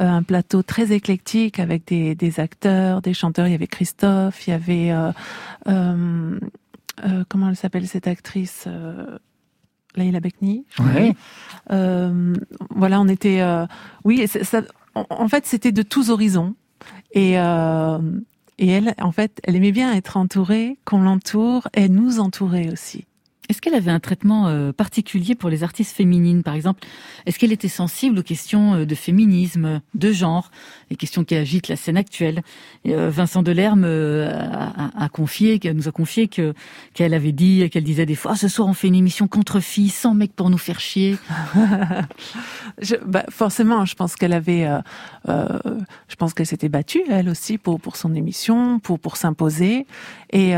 Euh, un plateau très éclectique avec des, des, acteurs, des chanteurs. Il y avait Christophe, il y avait comment elle s'appelle cette actrice Leila Bekni. Oui. voilà, on était. oui, ça, en fait, c'était de tous horizons. Et et elle, en fait, elle aimait bien être entourée, qu'on l'entoure, et nous entourer aussi. Est-ce qu'elle avait un traitement euh, particulier pour les artistes féminines, par exemple? Est-ce qu'elle était sensible aux questions euh, de féminisme, de genre, les questions qui agitent la scène actuelle? Euh, Vincent Delerme a, confié, nous a confié que qu'elle avait dit, qu'elle disait des fois, ah, ce soir on fait une émission contre filles, sans mecs pour nous faire chier. <laughs> bah, forcément, je pense qu'elle avait, je pense qu'elle s'était battue elle aussi pour pour son émission, pour pour s'imposer. Et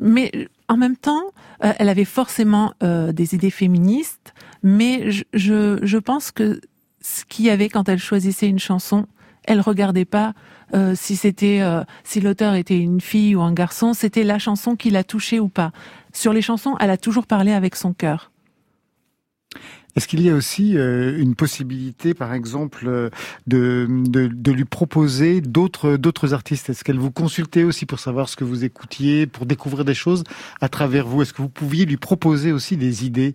mais en même temps, euh, elle avait forcément euh, des idées féministes, mais je, je, je, pense que ce qu'il y avait quand elle choisissait une chanson, elle regardait pas euh, si c'était si l'auteur était une fille ou un garçon, c'était la chanson qui l'a touchée ou pas. Sur les chansons, elle a toujours parlé avec son cœur. Est-ce qu'il y a aussi euh, une possibilité, par exemple, euh, de, de, de lui proposer d'autres d'autres artistes? Est-ce qu'elle vous consultait aussi pour savoir ce que vous écoutiez, pour découvrir des choses à travers vous? Est-ce que vous pouviez lui proposer aussi des idées?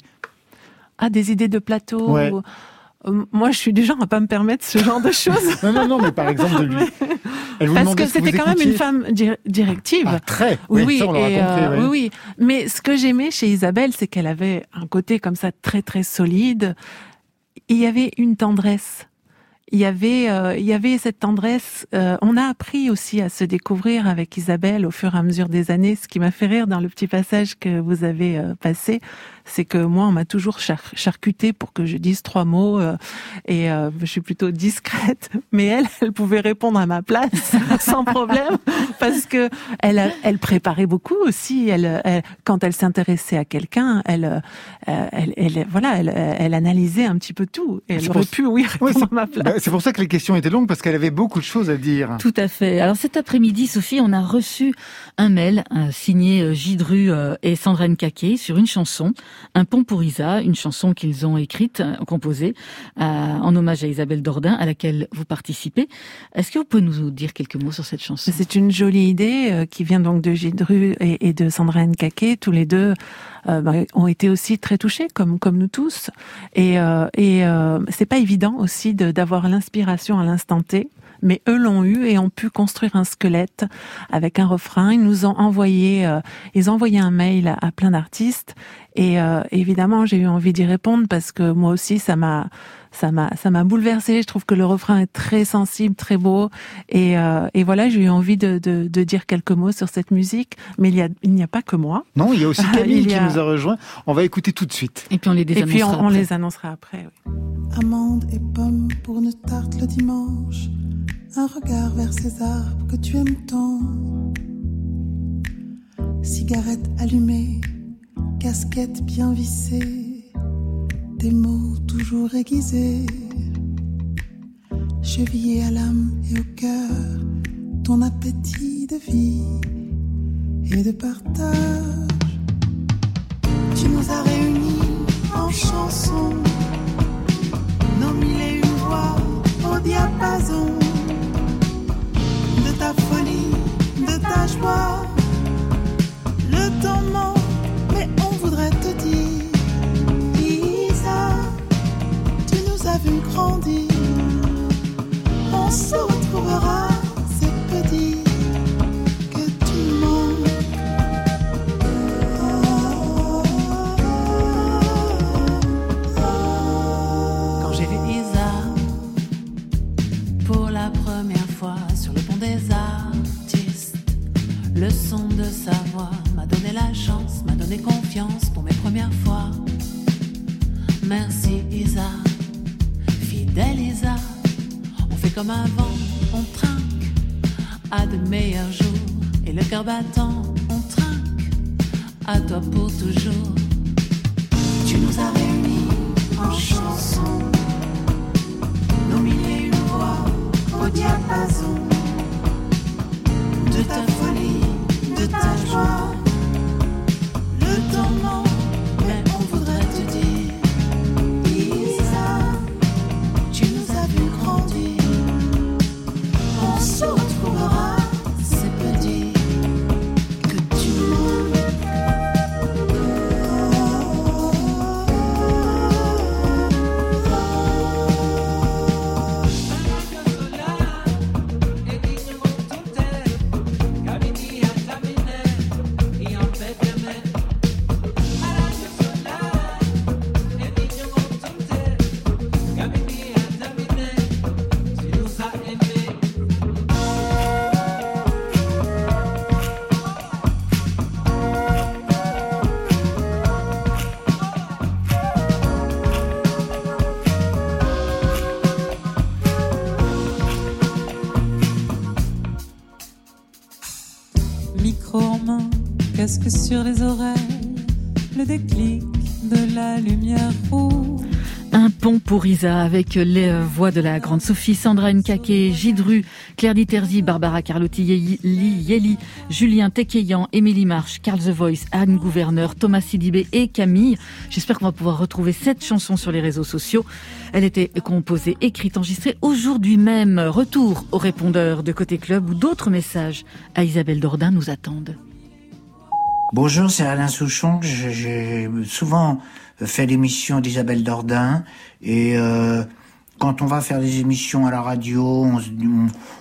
Ah, des idées de plateau euh, moi, je suis du genre à pas me permettre ce genre de <laughs> choses. non, non, non, mais par exemple de lui. Parce que c'était quand même une femme directive. Ah, très. Oui, oui, euh, oui, oui. Mais ce que j'aimais chez Isabelle, c'est qu'elle avait un côté comme ça très, très solide. Il y avait une tendresse il y avait euh, il y avait cette tendresse. Euh, on a appris aussi à se découvrir avec Isabelle au fur et à mesure des années. Ce qui m'a fait rire dans le petit passage que vous avez euh, passé, c'est que moi on m'a toujours char charcuté pour que je dise trois mots et je suis plutôt discrète. <laughs> Mais elle, elle pouvait répondre à ma place <laughs> sans problème parce que elle elle préparait beaucoup aussi. Elle, quand elle s'intéressait à quelqu'un, elle, elle, elle, voilà, elle, elle analysait un petit peu tout. Et elle aurait pu oui répondre à ma place. Bah, c'est pour ça que les questions étaient longues, parce qu'elle avait beaucoup de choses à dire. Tout à fait. Alors cet après-midi, Sophie, on a reçu un mail euh, signé euh, Gidru euh, et Sandrine Caquet sur une chanson, Un pont pour Isa, une chanson qu'ils ont écrite, composée, en hommage à Isabelle Dordain, à laquelle vous participez. Est-ce que vous pouvez nous dire quelques mots sur cette chanson? C'est une jolie idée qui vient donc de Gidru et, de Sandrine Caquet, tous les deux ont été aussi très touchés, comme comme nous tous. Et, euh, et euh, c'est pas évident aussi d'avoir l'inspiration à l'instant T mais eux l'ont eu et ont pu construire un squelette avec un refrain. Ils nous ont envoyé, euh, ils ont envoyé un mail à, plein d'artistes et euh, évidemment j'ai eu envie d'y répondre parce que moi aussi ça m'a ça m'a ça m'a bouleversé. Je trouve que le refrain est très sensible, très beau, et, euh, et voilà, j'ai eu envie de, de, de, dire quelques mots sur cette musique. Mais il y a il n'y a pas que moi. Non, il y a aussi <laughs> Camille qui nous a rejoint. On va écouter tout de suite. Et puis on les Et puis on, les annoncera après. Oui. Amande et pommes pour une tarte le dimanche. Un regard vers ces arbres que tu aimes tant. Cigarette allumée, casquette bien vissée des mots toujours aiguisés, chevillés à l'âme et au cœur, ton appétit de vie et de partage. Tu nous as réunis en chansons, nos mille et une voix au diapason de ta folie, de ta joie. Le temps manque, mais on voudrait te dire grandir. On se retrouvera, c'est petit que tu manques. Quand j'ai vu Isa pour la première fois sur le pont des artistes, le son de sa voix m'a donné la chance, m'a donné confiance pour mes premières fois. Merci Isa, fidèle Isa. On fait comme avant, on trinque à de meilleurs jours. Et le cœur battant, on trinque à toi pour toujours. Tu nous as réunis en chanson, nos mille et une voix au diapason de ta folie, de ta joie. Le temps sur les oreilles, le déclic de la lumière. Un pont pour Isa avec les voix de la grande Sophie, Sandra Nkake, Gidru, Claire Diterzi, Barbara Carlotti, Yeli, Julien Tekeyan, Émilie Marche, Carl The Voice, Anne Gouverneur, Thomas Sidibé et Camille. J'espère qu'on va pouvoir retrouver cette chanson sur les réseaux sociaux. Elle était composée, écrite, enregistrée aujourd'hui même. Retour au répondeur de Côté Club où d'autres messages à Isabelle Dordain nous attendent. Bonjour, c'est Alain Souchon. J'ai souvent fait l'émission d'Isabelle Dordain et euh, quand on va faire des émissions à la radio, on,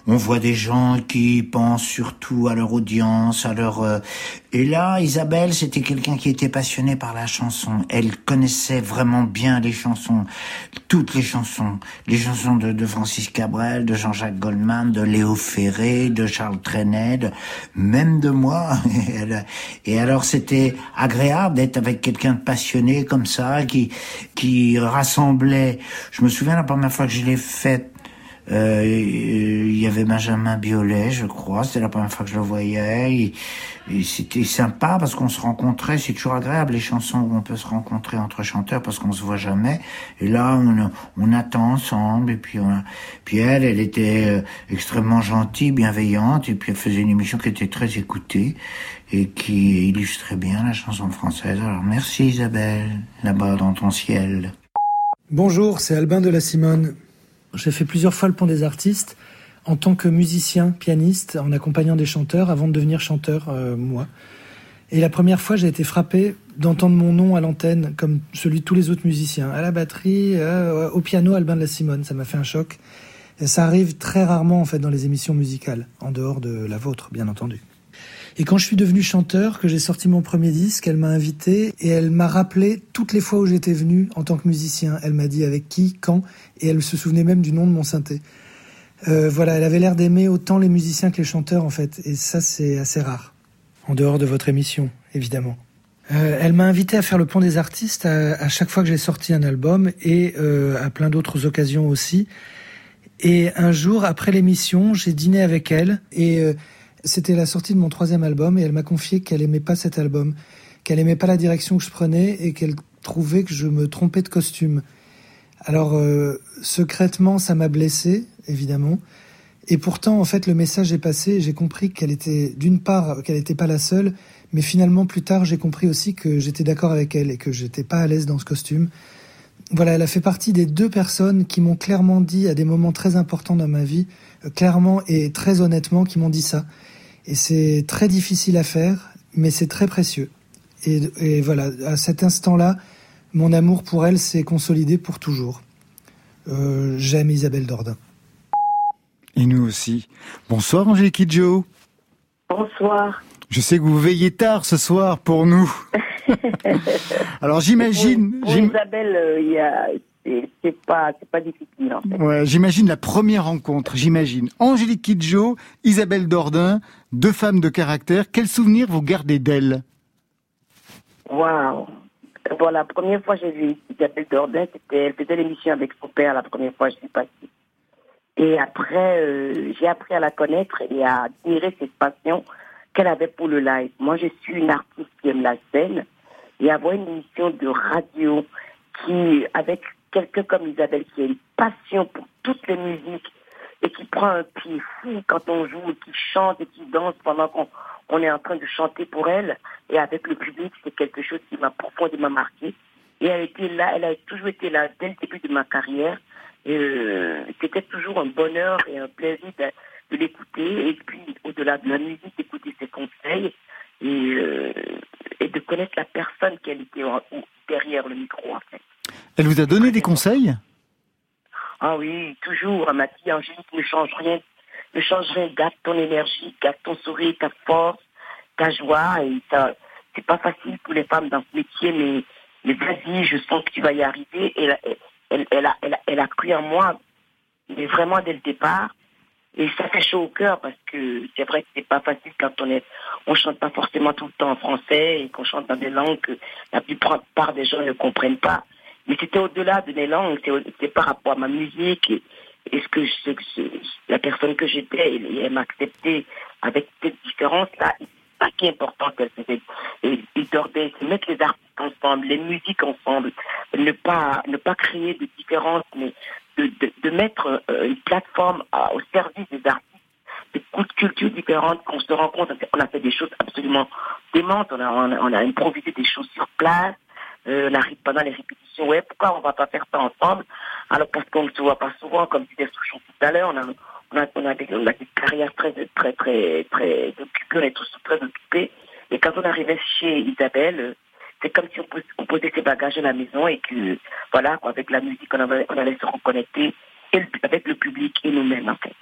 on- voit des gens qui pensent surtout à leur audience, à leur... euh, Et là, Isabelle, c'était quelqu'un qui était passionné par la chanson. Elle connaissait vraiment bien les chansons, toutes les chansons. Les chansons de, de Francis Cabrel, de Jean-Jacques Goldman, de Léo Ferré, de Charles Trenet, même de moi. <laughs> Et alors, c'était agréable d'être avec quelqu'un de passionné comme ça, qui, qui rassemblait... Je me souviens la première fois que je l'ai faite, euh, il y avait Benjamin Biolay, je crois. C'était la première fois que je le voyais. Et, c'était sympa parce qu'on se rencontrait. C'est toujours agréable les chansons où on peut se rencontrer entre chanteurs parce qu'on se voit jamais. Et là, on, attend ensemble. Et puis, puis elle, elle était euh, extrêmement gentille, bienveillante. Et puis elle faisait une émission qui était très écoutée et qui illustrait bien la chanson française. Alors merci Isabelle, là-bas dans ton ciel. Bonjour, c'est Albin de la Simone. J'ai fait plusieurs fois le pont des artistes en tant que musicien, pianiste, en accompagnant des chanteurs avant de devenir chanteur, euh, moi. Et la première fois, j'ai été frappé d'entendre mon nom à l'antenne, comme celui de tous les autres musiciens. À la batterie, euh, au piano, Albin de la Simone. Ça m'a fait un choc. Ça arrive très rarement, en fait, dans les émissions musicales, en dehors de la vôtre, bien entendu. Et quand je suis devenu chanteur, que j'ai sorti mon premier disque, elle m'a invité et elle m'a rappelé toutes les fois où j'étais venu en tant que musicien. Elle m'a dit avec qui, quand, et elle se souvenait même du nom de mon synthé. Euh, voilà, elle avait l'air d'aimer autant les musiciens que les chanteurs en fait, et ça c'est assez rare. En dehors de votre émission, évidemment. Euh, elle m'a invité à faire le pont des artistes à, chaque fois que j'ai sorti un album et euh, à plein d'autres occasions aussi. Et un jour, après l'émission, j'ai dîné avec elle et euh, c'était la sortie de mon troisième album et elle m'a confié qu'elle aimait pas cet album, qu'elle aimait pas la direction que je prenais et qu'elle trouvait que je me trompais de costume. Alors euh, secrètement, ça m'a blessé, évidemment. Et pourtant, en fait, le message est passé. J'ai compris qu'elle était, d'une part, qu'elle n'était pas la seule, mais finalement, plus tard, j'ai compris aussi que j'étais d'accord avec elle et que j'étais pas à l'aise dans ce costume. Voilà, elle a fait partie des deux personnes qui m'ont clairement dit à des moments très importants dans ma vie, euh, clairement et très honnêtement, qui m'ont dit ça. Et c'est très difficile à faire, mais c'est très précieux. Et, et voilà, à cet instant-là, mon amour pour elle s'est consolidé pour toujours. Euh, J'aime Isabelle Dordain. Et nous aussi. Bonsoir Angélique Kidjo. Bonsoir. Je sais que vous veillez tard ce soir pour nous. <laughs> Alors j'imagine, Pour, pour j'im- Isabelle, euh, il y a- c'est pas, c'est pas difficile en fait. ouais, j'imagine la première rencontre. J'imagine Angélique Kidjo, Isabelle Dordain, deux femmes de caractère. Quel souvenir vous gardez d'elles? Waouh. Bon, la première fois que j'ai vu Isabelle Dordain, c'était, elle faisait l'émission avec son père la première fois que je suis passée. Et après, euh, j'ai appris à la connaître et à admirer cette passion qu'elle avait pour le live. Moi, je suis une artiste qui aime la scène et avoir une émission de radio qui, avec quelqu'un comme Isabelle, qui a une passion pour toutes les musiques et qui prend un pied fou quand on joue, et qui chante et qui danse pendant qu'on on est en train de chanter pour elle et avec le public, c'est quelque chose qui m'a profondément marqué. Et elle était là, elle a toujours été là dès le début de ma carrière. Euh, C'était toujours un bonheur et un plaisir de, l'écouter et puis au-delà de la musique, d'écouter ses conseils et, euh, et de connaître la personne qu'elle était en- derrière le micro en fait. Elle vous a donné des conseils? Ah oui, toujours. Elle m'a dit, Angélique, ne change rien. Ne change rien. Garde ton énergie, garde ton sourire, ta force, ta joie. Et ça, c'est pas facile pour les femmes dans ce métier, mais, mais vas-y, je sens que tu vas y arriver. Et elle, elle, elle a, elle, a, elle a cru en moi, mais vraiment dès le départ. Et ça fait chaud au cœur parce que c'est vrai que c'est pas facile quand on est, on chante pas forcément tout le temps en français et qu'on chante dans des langues que la plupart des gens ne comprennent pas. Mais c'était au-delà de mes langues, c'est par rapport à ma musique et, ce que je, ce la personne que j'étais, elle m'a accepté avec cette différence-là. Ça qui est important qu'elle faisait. Et, c'est mettre les artistes ensemble, les musiques ensemble, ne pas, ne pas créer de différences, mais de, de, de mettre euh, une plateforme au service des artistes des coups de culture différentes, qu'on se rend compte, on a fait des choses absolument démentes, on a, on a improvisé des choses sur place, euh, arrive pendant les répétitions, ouais, pourquoi on va pas faire ça ensemble? Alors parce qu'on ne se voit pas souvent, comme disait Souchon tout à l'heure, on a, on a, on a, des, on a des carrières très, très, très, très occupées, on est tous très occupés. Et quand on arrivait chez Isabelle, euh, c'est comme si on, pos- on posait ses bagages à la maison et que, voilà, quoi, avec la musique, on, avait- on allait se reconnecter avec le public et nous-mêmes, en fait.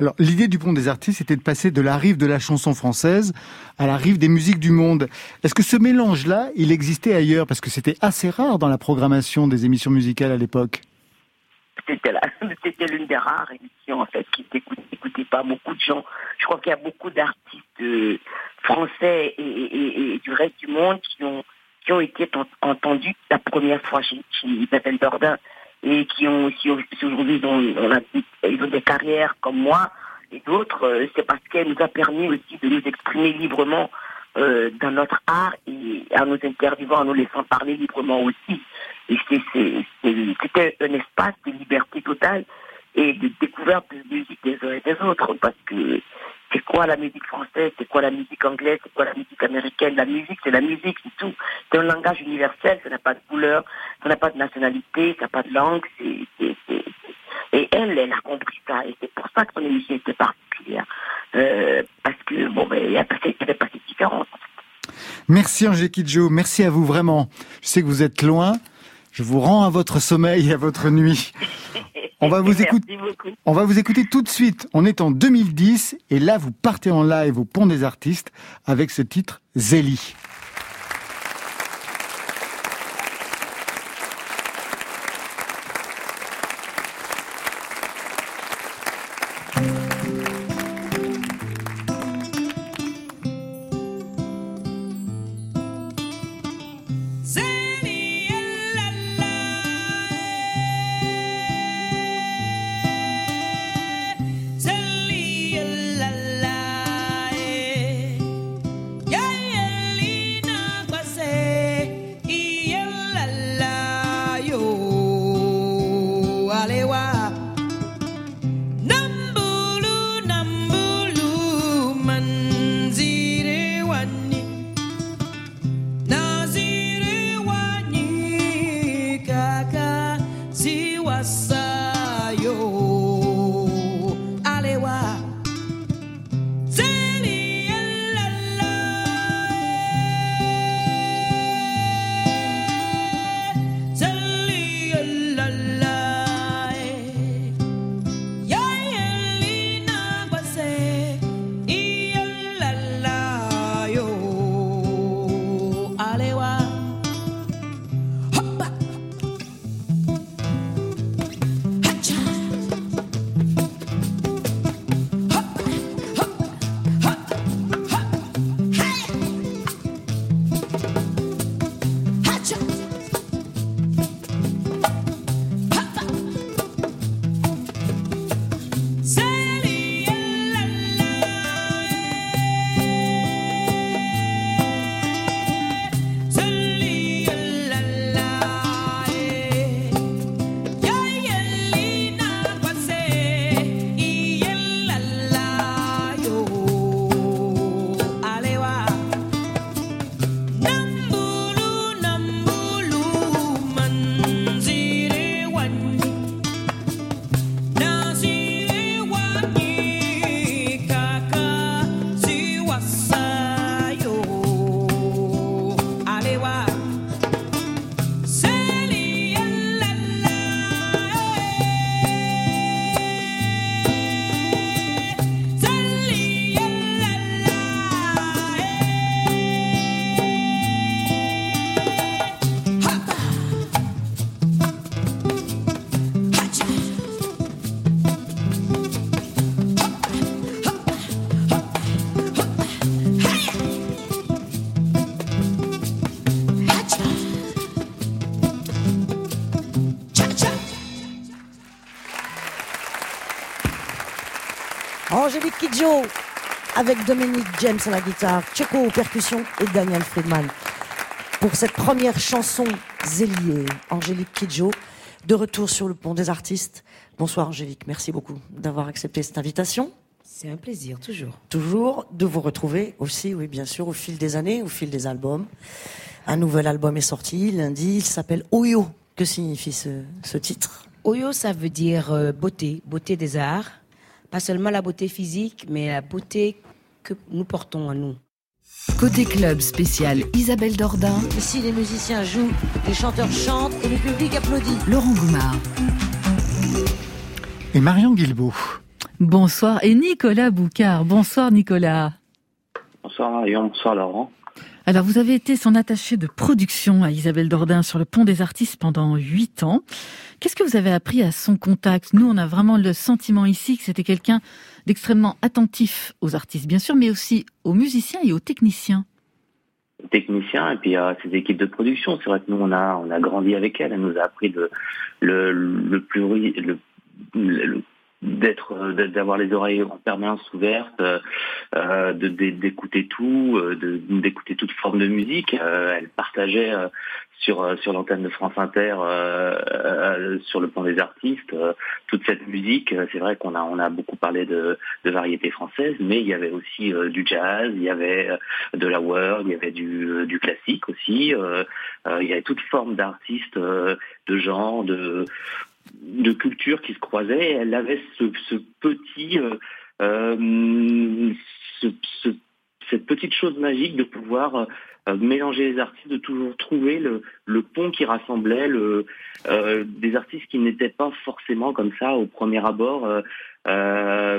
Alors, l'idée du Pont des Artistes, c'était de passer de la rive de la chanson française à la rive des musiques du monde. Est-ce que ce mélange-là, il existait ailleurs? Parce que c'était assez rare dans la programmation des émissions musicales à l'époque. C'était <laughs> l'une des rares émissions en fait qui n'écoutait écoutait pas beaucoup de gens. Je crois qu'il y a beaucoup d'artistes euh, français et, du reste du monde qui ont été en- entendus la première fois chez, chez Isabelle Dordain et qui ont qui aujourd'hui ils ont, des carrières comme moi et d'autres. euh, C'est parce qu'elle nous a permis aussi de nous exprimer librement euh, dans notre art et en nous interviewant, en nous laissant parler librement aussi. Et c'est- c'est- c'est- c'était un espace de liberté totale et de découverte de musique des uns et des autres. Parce que c'est quoi la musique française, c'est quoi la musique anglaise, c'est quoi la musique américaine? La musique, c'est la musique, c'est tout. C'est un langage universel, ça n'a pas de couleur, ça n'a pas de nationalité, ça n'a pas de langue. Et elle, elle a compris ça. Et c'est pour ça que son émission était particulière. Euh, parce que, bon, ben, il n'y avait pas cette différence. Merci Angélique Kidjo, merci à vous vraiment. Je sais que vous êtes loin. Je vous rends à votre sommeil et à votre nuit. <laughs> On va vous Merci écouter. beaucoup. On va vous écouter tout de suite. On est en 2010 et là vous partez en live au Pont des Artistes avec ce titre Zélie. Avec Dominique James à la guitare, Checo aux percussions et Daniel Friedman. Pour cette première chanson Zélier, Angélique Kidjo, de retour sur le pont des artistes. Bonsoir Angélique, merci beaucoup d'avoir accepté cette invitation. C'est un plaisir, toujours. Toujours de vous retrouver aussi, oui bien sûr, au fil des années, au fil des albums. Un nouvel album est sorti lundi, il s'appelle Oyo. Que signifie ce, ce titre? Oyo, ça veut dire euh, beauté, beauté des arts. Pas seulement la beauté physique, mais la beauté que nous portons en nous. Côté club spécial Isabelle Dordain. Ici, les musiciens jouent, les chanteurs chantent et le public applaudit. Laurent Goumard. Et Marion Guilbeault. Bonsoir. Et Nicolas Boucard. Bonsoir Nicolas. Bonsoir Marion, bonsoir Laurent. Alors, vous avez été son attaché de production à Isabelle Dordain sur le pont des artistes pendant huit ans. Qu'est-ce que vous avez appris à son contact? Nous, on a vraiment le sentiment ici que c'était quelqu'un d'extrêmement attentif aux artistes, bien sûr, mais aussi aux musiciens et aux techniciens. Techniciens et puis à ses équipes de production. C'est vrai que nous, on a, on a grandi avec elle. Elle nous a appris le, le, plus le, le d'être d'avoir les oreilles en permanence ouvertes euh, d'écouter tout euh, d'écouter toute forme de musique euh, elle partageait euh, sur sur l'antenne de France Inter sur le plan des artistes toute cette musique c'est vrai qu'on a on a beaucoup parlé de de variété française mais il y avait aussi du jazz il y avait de la world il y avait du du classique aussi il y avait toute forme d'artistes de genre de de culture qui se croisaient. Elle avait ce, ce petit, euh, euh, ce, ce, cette petite chose magique de pouvoir euh, mélanger les artistes, de toujours trouver le, pont qui rassemblait le, euh, des artistes qui n'étaient pas forcément comme ça au premier abord. Euh,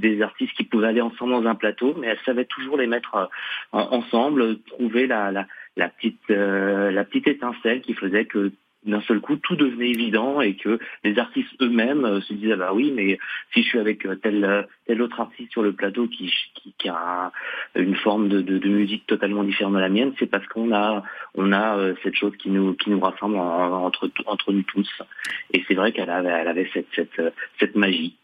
des artistes qui pouvaient aller ensemble dans un plateau, mais elle savait toujours les mettre ensemble, trouver la, la petite étincelle qui faisait que d'un seul coup, tout devenait évident et que les artistes eux-mêmes euh, se disaient, ah bah oui, mais si je suis avec euh, tel, euh, tel autre artiste sur le plateau qui, qui, a une forme de, musique totalement différente de la mienne, c'est parce qu'on a, on a cette chose qui nous, qui nous rassemble entre, entre nous tous. Et c'est vrai qu'elle avait, elle avait cette, cette, cette magie.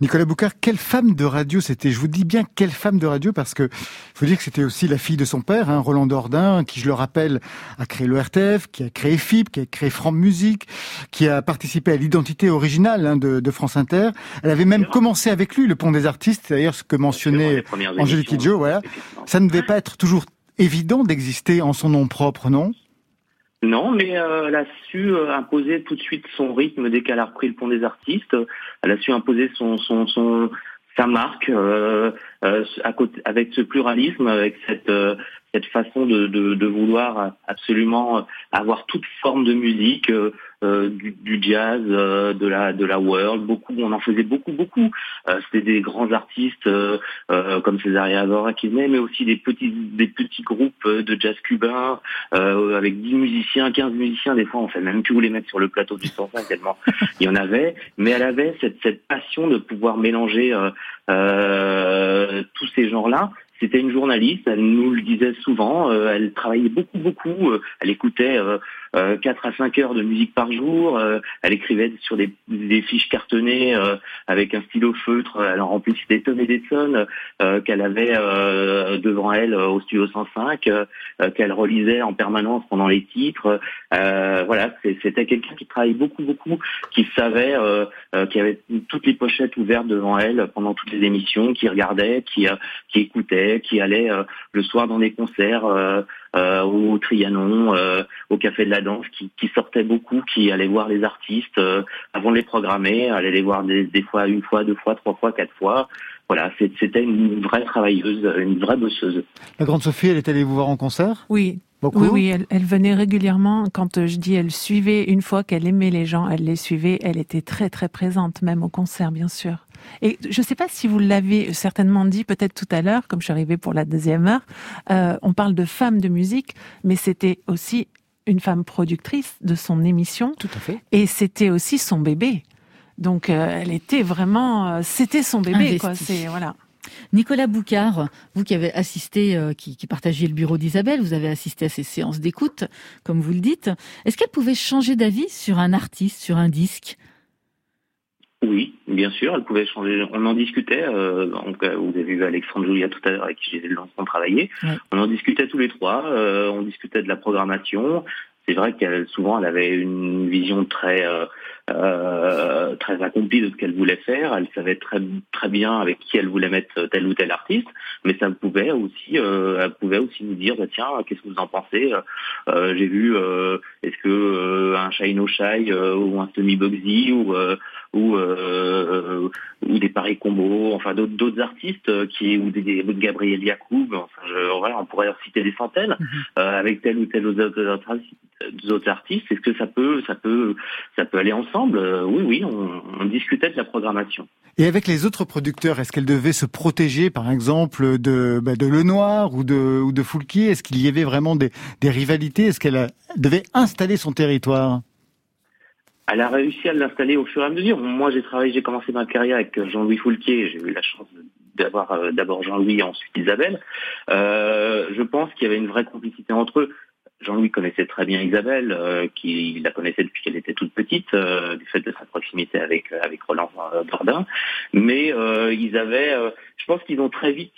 Nicolas Boucard, quelle femme de radio c'était? Je vous dis bien quelle femme de radio parce que faut dire que c'était aussi la fille de son père, hein, Roland Dordain, qui je le rappelle a créé le RTF, qui a créé FIP, qui a créé France Musique, qui a participé à l'identité originale hein, de, de, France Inter. Elle avait même commencé avec lui le Pont des Artistes, d'ailleurs ce que mentionnait Angélique Kidjo. Voilà, ça ne devait pas être toujours évident d'exister en son nom propre, non? Non, mais euh, elle a su euh, imposer tout de suite son rythme dès qu'elle a repris le pont des artistes. Elle a su imposer son, son, son sa marque euh, avec ce pluralisme, avec cette cette façon de, de, de, vouloir absolument avoir toute forme de musique, euh, du, du, jazz, euh, de la de la world, beaucoup, on en faisait beaucoup beaucoup. Euh, C'était des grands artistes euh, euh, comme Césaria Avora qui venaient, mais aussi des petits des petits groupes de jazz cubain avec 10 musiciens, 15 musiciens. Des fois, on fait même plus où les mettre sur le plateau du 105 tellement <laughs> il y en avait. Mais elle avait cette cette passion de pouvoir mélanger tous ces genres-là c'était une journaliste, elle nous le disait souvent, euh, elle travaillait beaucoup, beaucoup, euh, elle écoutait euh, 4 à 5 heures de musique par jour, elle écrivait sur des, des fiches cartonnées avec un stylo feutre, elle en remplissait des tonnes et des tonnes qu'elle avait devant elle au studio 105, qu'elle relisait en permanence pendant les titres. voilà, c'était quelqu'un qui travaillait beaucoup, beaucoup, qui savait, qui avait toutes les pochettes ouvertes devant elle pendant toutes les émissions, qui regardait, qui, qui écoutait, qui allait euh, le soir dans des concerts euh, euh, au Trianon, au Café de la Danse, qui, qui sortait beaucoup, qui allait voir les artistes avant de les programmer, allait les voir des, des fois une fois, deux fois, trois fois, quatre fois voilà, c'était une vraie travailleuse, une vraie bosseuse. La grande Sophie, elle est allée vous voir en concert? Oui. Beaucoup. Oui, oui, elle, elle, venait régulièrement. Quand je dis elle suivait, une fois qu'elle aimait les gens, elle les suivait. Elle était très très présente, même au concert, bien sûr. Et je ne sais pas si vous l'avez certainement dit peut-être tout à l'heure, comme je suis arrivée pour la deuxième heure, euh, on parle de femme de musique, mais c'était aussi une femme productrice de son émission. Tout à fait. Et c'était aussi son bébé. Donc euh, elle était vraiment, euh, c'était son bébé, quoi. C'est voilà. Nicolas Boucard, vous qui avez assisté, euh, qui, qui partagez le bureau d'Isabelle, vous avez assisté à ces séances d'écoute, comme vous le dites. Est-ce qu'elle pouvait changer d'avis sur un artiste, sur un disque? Oui, bien sûr, elle pouvait changer. On en discutait. Euh, donc, vous avez vu Alexandre Julia tout à l'heure avec qui j'ai lancement travailler. On en discutait tous les trois. on discutait de la programmation. C'est vrai qu'elle souvent elle avait une vision très euh, très accomplie de ce qu'elle voulait faire. Elle savait très très bien avec qui elle voulait mettre tel ou tel artiste, mais ça pouvait aussi, euh, elle pouvait aussi nous dire bah, tiens, qu'est-ce que vous en pensez? Euh, J'ai vu, est-ce que un Shine No ou un Semi Bugsy ou ou ou des paris combos, enfin d'autres artistes qui ou des, des Gabriel Yacoub, enfin je, voilà, on pourrait citer des centaines mhm. avec tel ou tel autre, autres artistes. Est-ce que ça peut ça peut ça peut aller ensemble? Euh, oui, oui, on, discutait de la programmation. Et avec les autres producteurs, est-ce qu'elle devait se protéger, par exemple, de, bah, de Le Noir ou de, ou de Foulquier? Est-ce qu'il y avait vraiment des, rivalités? Est-ce qu'elle devait installer son territoire? Elle a réussi à l'installer au fur et à mesure. Moi, j'ai travaillé, j'ai commencé ma carrière avec Jean-Louis Foulquier. J'ai eu la chance d'avoir euh, d'abord Jean-Louis, ensuite Isabelle. Euh, je pense qu'il y avait une vraie complicité entre eux. Jean-Louis connaissait très bien Isabelle, euh, qui la connaissait depuis qu'elle était toute petite, euh, du fait de sa proximité avec euh, avec Roland Dordain. Mais ils avaient, je pense qu'ils ont très vite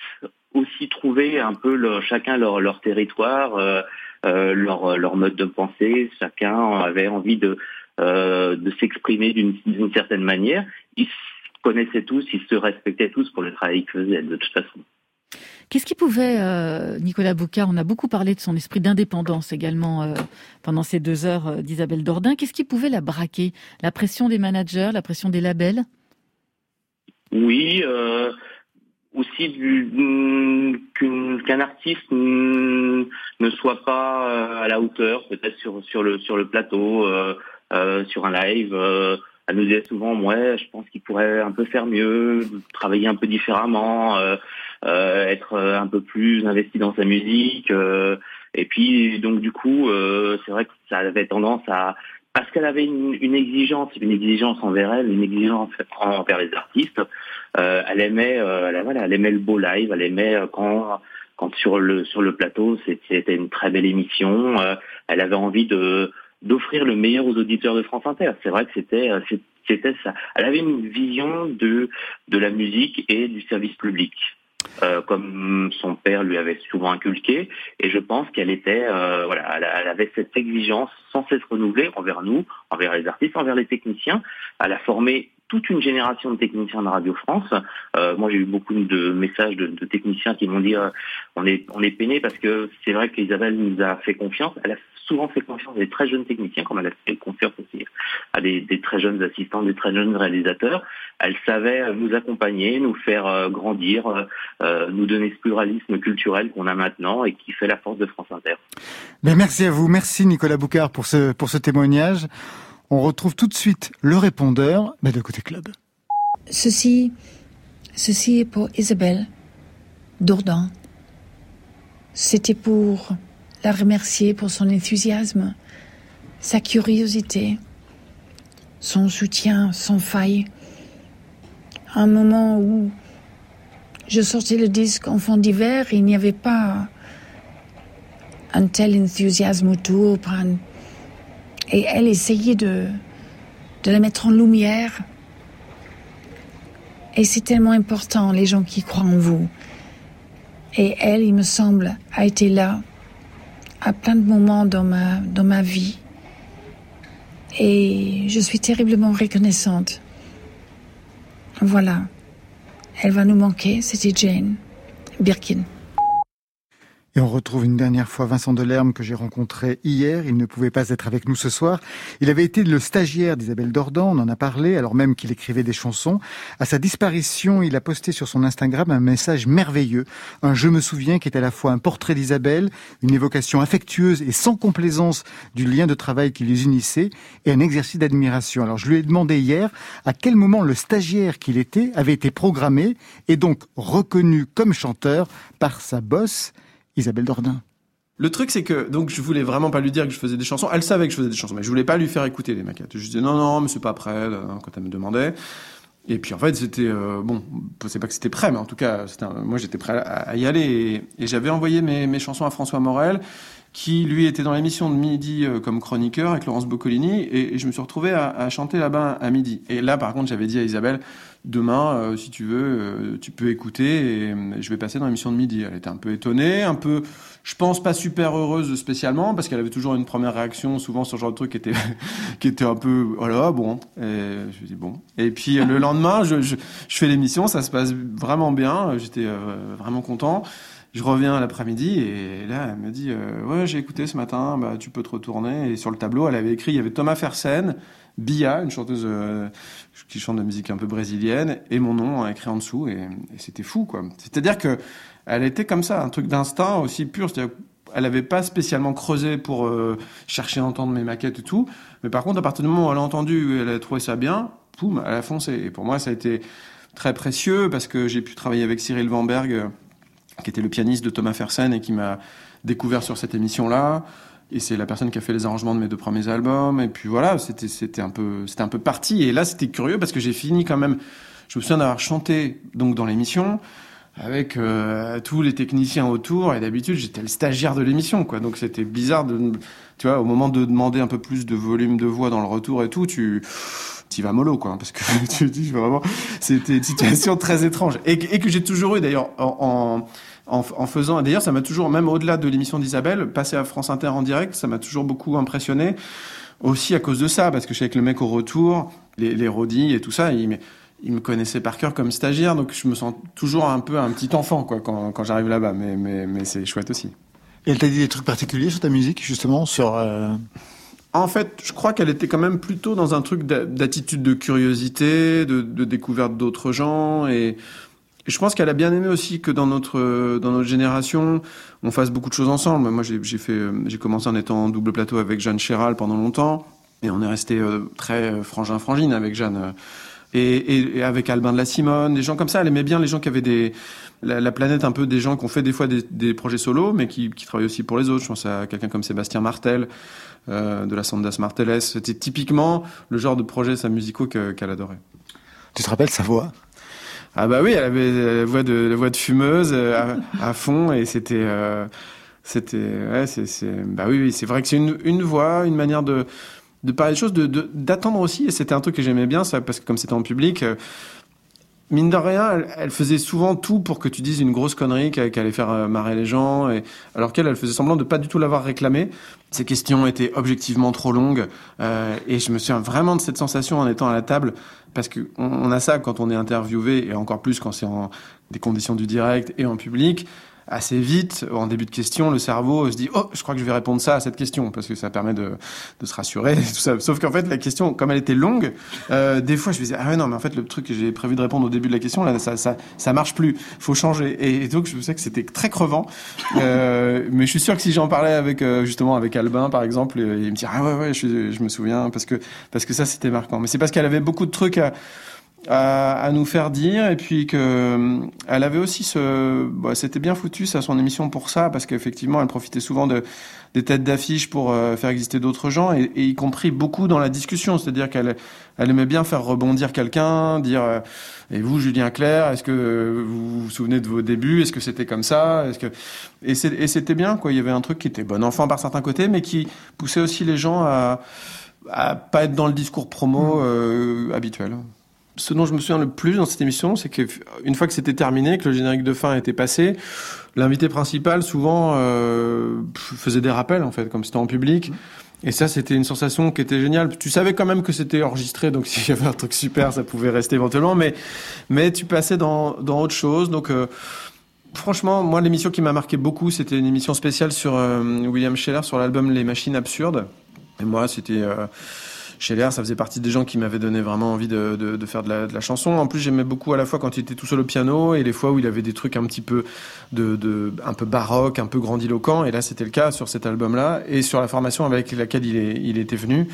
aussi trouvé un peu chacun leur leur territoire, leur leur mode de pensée. Chacun avait envie de de s'exprimer d'une certaine manière. Ils connaissaient tous, ils se respectaient tous pour le travail qu'ils faisaient de toute façon. Qu'est-ce qui pouvait, euh, Nicolas Boucard, on a beaucoup parlé de son esprit d'indépendance également euh, pendant ces deux heures euh, d'Isabelle Dordain, qu'est-ce qui pouvait la braquer? La pression des managers, la pression des labels? Oui, aussi mm, qu'un artiste ne soit pas à la hauteur, peut-être sur, le, plateau, sur un live elle nous disait souvent, ouais, je pense qu'il pourrait un peu faire mieux, travailler un peu différemment, être un peu plus investi dans sa musique. Euh, et puis, donc du coup, c'est vrai que ça avait tendance à, parce qu'elle avait une, exigence, une exigence envers elle, une exigence envers les artistes. elle aimait, elle, voilà, elle aimait le beau live, elle aimait quand quand sur le sur le plateau c'était une très belle émission. elle avait envie de d'offrir le meilleur aux auditeurs de France Inter. C'est vrai que c'était euh, c'était ça. Elle avait une vision de de la musique et du service public. Euh, comme son père lui avait souvent inculqué, et je pense qu'elle était, euh, voilà, elle, avait cette exigence sans cesse renouvelée envers nous, envers les artistes, envers les techniciens. Elle a formé toute une génération de techniciens de Radio France. Euh, moi, j'ai eu beaucoup de messages de, techniciens qui m'ont dit euh, on est on est peiné parce que c'est vrai qu'Isabelle nous a fait confiance. Elle a souvent fait confiance à des très jeunes techniciens, comme elle a fait confiance aussi à des, très jeunes assistants, des très jeunes réalisateurs. Elle savait nous accompagner, nous faire euh, grandir, nous donner ce pluralisme culturel qu'on a maintenant et qui fait la force de France Inter. Ben, merci à vous, merci Nicolas Boucard pour ce pour ce témoignage. On retrouve tout de suite le répondeur mais de côté club. Ceci, est pour Isabelle Dourdan. C'était pour la remercier pour son enthousiasme, sa curiosité, son soutien sans faille. Un moment où je sortais le disque Enfant d'hiver, il n'y avait pas un tel enthousiasme autour, et elle essayait de, de la mettre en lumière. Et c'est tellement important, les gens qui croient en vous. Et elle, il me semble, a été là à plein de moments dans ma, dans ma vie. Et je suis terriblement reconnaissante. Voilà. Elle va nous manquer, c'était Jane Birkin. Et on retrouve une dernière fois Vincent Delerme que j'ai rencontré hier. Il ne pouvait pas être avec nous ce soir. Il avait été le stagiaire d'Isabelle Dordan, on en a parlé, alors même qu'il écrivait des chansons. À sa disparition, il a posté sur son Instagram un message merveilleux. Un je me souviens qui est à la fois un portrait d'Isabelle, une évocation affectueuse et sans complaisance du lien de travail qui les unissait et un exercice d'admiration. Alors je lui ai demandé hier à quel moment le stagiaire qu'il était avait été programmé et donc reconnu comme chanteur par sa bosse Isabelle Dordain. Le truc, c'est que, donc, je voulais vraiment pas lui dire que je faisais des chansons. Elle savait que je faisais des chansons, mais je voulais pas lui faire écouter les maquettes. Je disais non, non, mais c'est pas prêt, quand elle me demandait. Et puis, en fait, c'était, euh, bon, c'est pas que c'était prêt, mais en tout cas, moi, j'étais prêt à, y aller. Et, j'avais envoyé mes, chansons à François Morel. Qui lui était dans l'émission de midi euh, comme chroniqueur avec Laurence Boccolini et, et je me suis retrouvé à, à chanter là-bas à midi. Et là par contre j'avais dit à Isabelle demain euh, si tu veux euh, tu peux écouter et euh, je vais passer dans l'émission de midi. Elle était un peu étonnée, un peu je pense pas super heureuse spécialement parce qu'elle avait toujours une première réaction souvent sur ce genre de truc qui était <laughs> qui était un peu voilà bon et je dis bon et puis le lendemain je, je, je fais l'émission ça se passe vraiment bien j'étais euh, vraiment content je reviens l'après-midi et là elle me dit euh, ouais j'ai écouté ce matin bah tu peux te retourner. Et sur le tableau elle avait écrit il y avait Thomas Fersen Bia une chanteuse euh, qui chante de musique un peu brésilienne et mon nom écrit en dessous. Et, c'était fou quoi. C'est-à-dire que elle était comme ça un truc d'instinct aussi pur. C'est-à-dire elle avait pas spécialement creusé pour euh, chercher à entendre mes maquettes et tout. Mais par contre à partir du moment où elle a entendu elle a trouvé ça bien poum elle a foncé. Et pour moi ça a été très précieux parce que j'ai pu travailler avec Cyril Vanberg qui était le pianiste de Thomas Fersen et qui m'a découvert sur cette émission-là. Et c'est la personne qui a fait les arrangements de mes deux premiers albums. Et puis voilà, c'était c'était un peu c'était un peu parti. Et là, c'était curieux parce que j'ai fini quand même. Je me souviens d'avoir chanté donc dans l'émission avec euh, tous les techniciens autour. Et d'habitude, j'étais le stagiaire de l'émission, quoi. Donc c'était bizarre de, tu vois, au moment de demander un peu plus de volume de voix dans le retour et tout, tu tu vas mollo quoi parce que <laughs> tu dis vraiment c'était une situation très étrange. Et, que- j'ai toujours eu d'ailleurs en, en, faisant d'ailleurs ça m'a toujours même au-delà de l'émission d'Isabelle passer à France Inter en direct ça m'a toujours beaucoup impressionné. Aussi à cause de ça parce que je sais que le mec au retour les, les et tout ça il, me- connaissait par cœur comme stagiaire donc je me sens toujours un peu un petit enfant quoi quand, j'arrive là-bas. Mais c'est chouette aussi. Et elle t'a dit des trucs particuliers sur ta musique, justement, sur... euh, En fait, je crois qu'elle était quand même plutôt dans un truc d'a- d'attitude de curiosité, de, découverte d'autres gens. Et, je pense qu'elle a bien aimé aussi que dans notre, dans notre génération, on fasse beaucoup de choses ensemble. Moi, j'ai fait, euh, j'ai commencé en étant en double plateau avec Jeanne Chéral pendant longtemps. Et on est resté euh, très euh, frangin-frangine avec Jeanne. Et, et, et avec Albin de la Simone, des gens comme ça. Elle aimait bien les gens qui avaient des la, la planète un peu des gens qui ont fait des fois des, des projets solos, mais qui, qui travaillent aussi pour les autres. Je pense à quelqu'un comme Sébastien Martel euh, de la Sandas Marteles. C'était typiquement le genre de projet sa musicaux que- qu'elle adorait. Tu te rappelles sa voix? Ah bah oui, elle avait la voix de la voix de fumeuse euh, à, à fond et c'était euh, c'était ouais c'est c'est bah oui, oui c'est vrai que c'est une une voix, une manière de de parler des choses, de de- d'attendre aussi et c'était un truc que j'aimais bien ça parce que comme c'était en public. euh, Mine de rien, elle, faisait souvent tout pour que tu dises une grosse connerie qu'elle allait faire euh, marrer les gens, et, alors qu'elle, elle faisait semblant de pas du tout l'avoir réclamé. Ses questions étaient objectivement trop longues, euh, et je me souviens vraiment de cette sensation en étant à la table, parce que on, on a ça quand on est interviewé, et encore plus quand c'est en des conditions du direct et en public. Assez vite, en début de question, le cerveau se dit oh, je crois que je vais répondre ça à cette question parce que ça permet de, de se rassurer. <laughs> Tout ça. Sauf qu'en fait, la question, comme elle était longue, euh, des fois, je me disais ah ouais non, mais en fait, le truc que j'ai prévu de répondre au début de la question, là, ça, ça, ça marche plus. Faut changer. Et, donc, je sais que c'était très crevant. Euh, mais je suis sûr que si j'en parlais avec euh, justement avec Albin, par exemple, il me dit ah ouais ouais, je, je me souviens parce que parce que ça c'était marquant. Mais c'est parce qu'elle avait beaucoup de trucs à à, à nous faire dire. Et puis que euh, elle avait aussi ce bah, c'était bien foutu ça son émission pour ça parce qu'effectivement elle profitait souvent de des têtes d'affiche pour euh, faire exister d'autres gens et, et y compris beaucoup dans la discussion. C'est-à-dire qu'elle elle aimait bien faire rebondir quelqu'un dire euh, et vous Julien Clerc est-ce que vous vous souvenez de vos débuts? Est-ce que c'était comme ça? Est-ce que et c'était bien quoi. Il y avait un truc qui était bon enfant par certains côtés mais qui poussait aussi les gens à à pas être dans le discours promo euh, habituel ce dont je me souviens le plus dans cette émission, c'est qu'une fois que c'était terminé, que le générique de fin était passé, l'invité principal souvent euh, faisait des rappels en fait, comme c'était en public. Et ça, c'était une sensation qui était géniale. Tu savais quand même que c'était enregistré, donc <laughs> s'il y avait un truc super, ça pouvait rester éventuellement. Mais mais tu passais dans dans autre chose. Donc euh, franchement, moi, l'émission qui m'a marqué beaucoup, c'était une émission spéciale sur euh, William Scheller sur l'album Les Machines Absurdes. Et moi, c'était euh, Scheller, ça faisait partie des gens qui m'avaient donné vraiment envie de, de, de faire de la, de la chanson. En plus, j'aimais beaucoup à la fois quand il était tout seul au piano et les fois où il avait des trucs un petit peu de, de un peu baroque, un peu grandiloquent. Et là, c'était le cas sur cet album-là et sur la formation avec laquelle il, est, il était venu.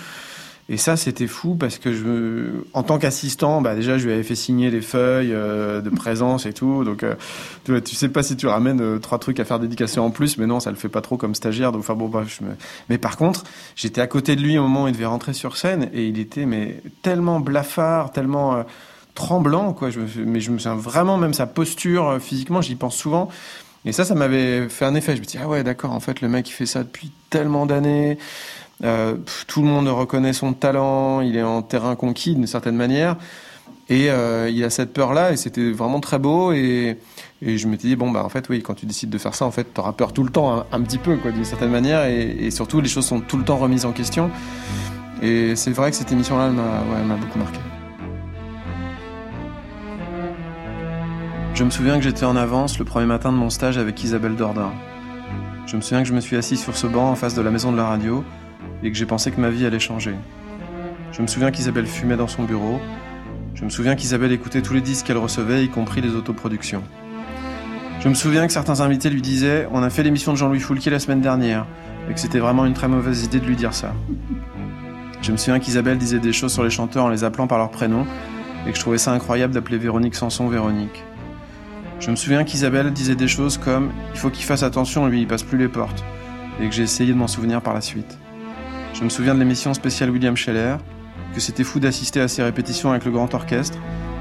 Et ça, c'était fou parce que je, en tant qu'assistant, bah déjà, je lui avais fait signer les feuilles euh, de présence et tout. Donc, euh, tu, sais pas si tu ramènes euh, trois trucs à faire dédicacer en plus, mais non, ça le fait pas trop comme stagiaire. Donc, enfin bon, bref, je me... mais par contre, j'étais à côté de lui au moment où il devait rentrer sur scène et il était mais tellement blafard, tellement tremblant, quoi. Mais je me souviens vraiment même sa posture physiquement, j'y pense souvent. Et ça, ça m'avait fait un effet. Je me dis, ah ouais, d'accord, en fait, le mec, il fait ça depuis tellement d'années. Euh, tout le monde reconnaît son talent. Il est en terrain conquis d'une certaine manière. Et euh, il a cette peur-là, et c'était vraiment très beau. Et, je m'étais dit, bon, bah, en fait, oui, quand tu décides de faire ça, en fait, t'auras peur tout le temps, un, petit peu, quoi, d'une certaine manière. Et, surtout, les choses sont tout le temps remises en question. Et c'est vrai que cette émission-là, m'a beaucoup marqué. Je me souviens que j'étais en avance le premier matin de mon stage avec Isabelle Dordain. Je me souviens que je me suis assis sur ce banc en face de la maison de la radio et que j'ai pensé que ma vie allait changer. Je me souviens qu'Isabelle fumait dans son bureau. Je me souviens qu'Isabelle écoutait tous les disques qu'elle recevait, y compris les autoproductions. Je me souviens que certains invités lui disaient On a fait l'émission de Jean-Louis Foulquier la semaine dernière, et que c'était vraiment une très mauvaise idée de lui dire ça. Je me souviens qu'Isabelle disait des choses sur les chanteurs en les appelant par leur prénom, et que je trouvais ça incroyable d'appeler Véronique Sanson Véronique. Je me souviens qu'Isabelle disait des choses comme Il faut qu'il fasse attention, lui, il passe plus les portes, et que j'ai essayé de m'en souvenir par la suite. Je me souviens de l'émission spéciale William Scheller, que c'était fou d'assister à ses répétitions avec le grand orchestre,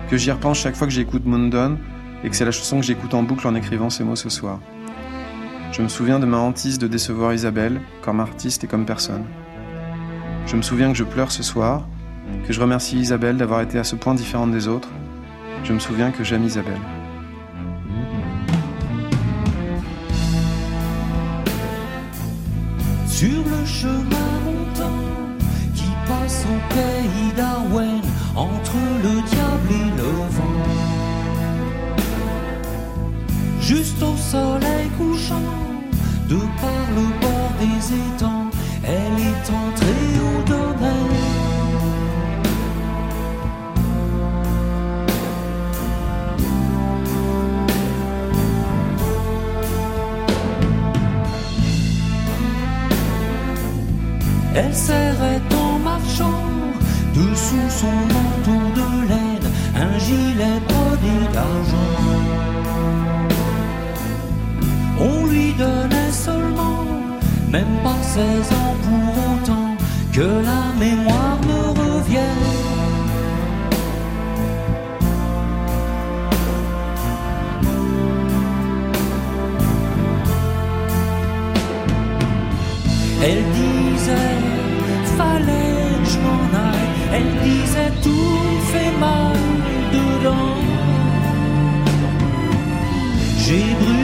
que j'y repense chaque fois que j'écoute Mundon, et que c'est la chanson que j'écoute en boucle en écrivant ces mots ce soir. Je me souviens de ma hantise de décevoir Isabelle, comme artiste et comme personne. Je me souviens que je pleure ce soir, que je remercie Isabelle d'avoir été à ce point différente des autres. Je me souviens que j'aime Isabelle. Sur le chemin au pays d'Arwen, entre le diable et le vent. Juste au soleil couchant, de par le bord des étangs, elle est entrée au domaine. Elle serrait dessous son manteau de laine un gilet brodé d'argent. On lui donnait seulement, même pas 16 ans pour autant, que la mémoire me revienne. J'ai brûlé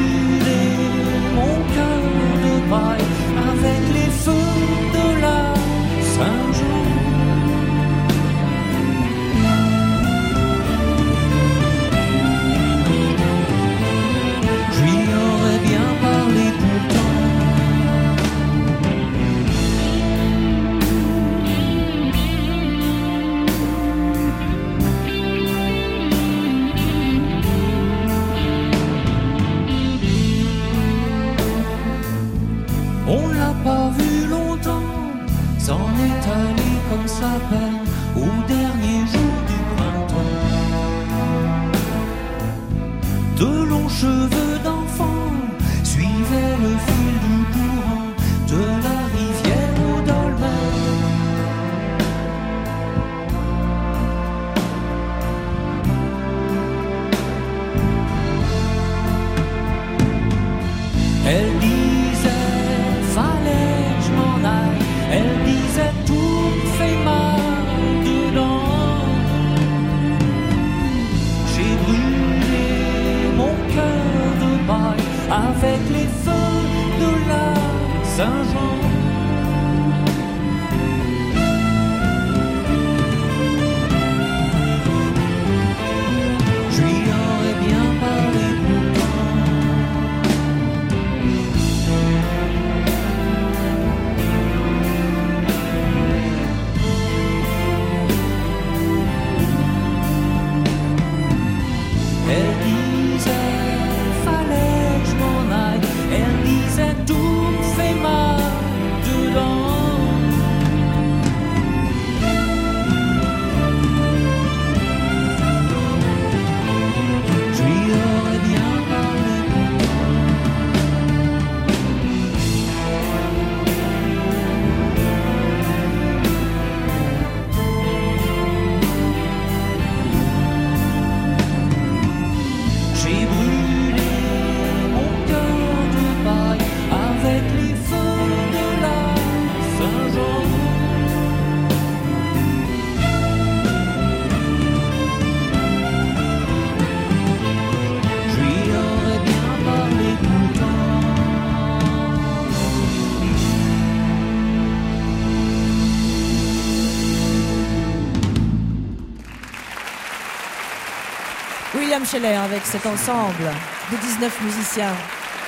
Avec cet ensemble de 19 musiciens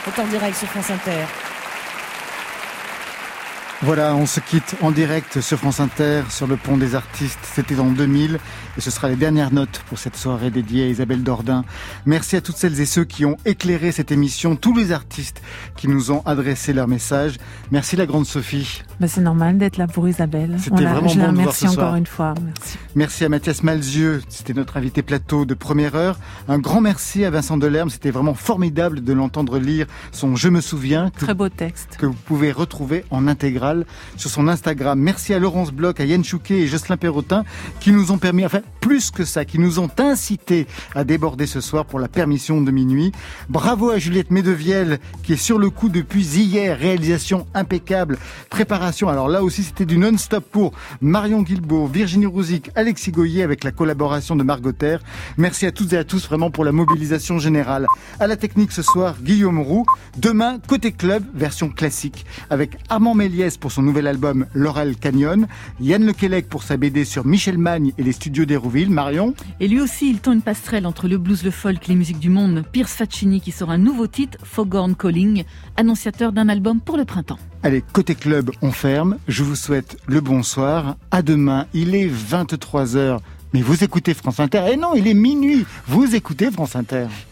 est en direct sur France Inter. Voilà, on se quitte en direct sur France Inter, sur le pont des artistes. C'était en 2000 et ce sera les dernières notes pour cette soirée dédiée à Isabelle Dordain. Merci à toutes celles et ceux qui ont éclairé cette émission, tous les artistes qui nous ont adressé leurs messages. Merci la grande Sophie. Bah, c'est normal d'être là pour Isabelle. C'était vraiment je bon de voir ce soir. encore une fois. Merci. Merci à Mathias Malzieux, c'était notre invité plateau de première heure. Un grand merci à Vincent Delerme, c'était vraiment formidable de l'entendre lire son Je me souviens. que- Très beau texte. que vous pouvez retrouver en intégrale sur son Instagram. Merci à Laurence Bloch, à Yann Chouquet et Jocelyn Perrotin qui nous ont permis, enfin plus que ça, qui nous ont incité à déborder ce soir pour la permission de minuit. Bravo à Juliette Medevielle qui est sur le coup depuis hier. Réalisation impeccable, préparation. Alors là aussi c'était du non-stop pour Marion Guilbault, Virginie Rouzic, Alexis Goyer avec la collaboration de Margot Terre. Merci à toutes et à tous vraiment pour la mobilisation générale. À la technique ce soir, Guillaume Roux. Demain, côté club, version classique, avec Armand Méliès pour son nouvel album Laurel Canyon, Yann Lequelec pour sa BD sur Michel Magne et les studios Marion. Et lui aussi, il tend une passerelle entre le blues, le folk, les musiques du monde. Pierce Faccini qui sort un nouveau titre, Foghorn Calling, annonciateur d'un album pour le printemps. Allez, côté club, on ferme. Je vous souhaite le bonsoir. À demain, il est 23h. Mais vous écoutez France Inter. Eh non, il est minuit. Vous écoutez France Inter.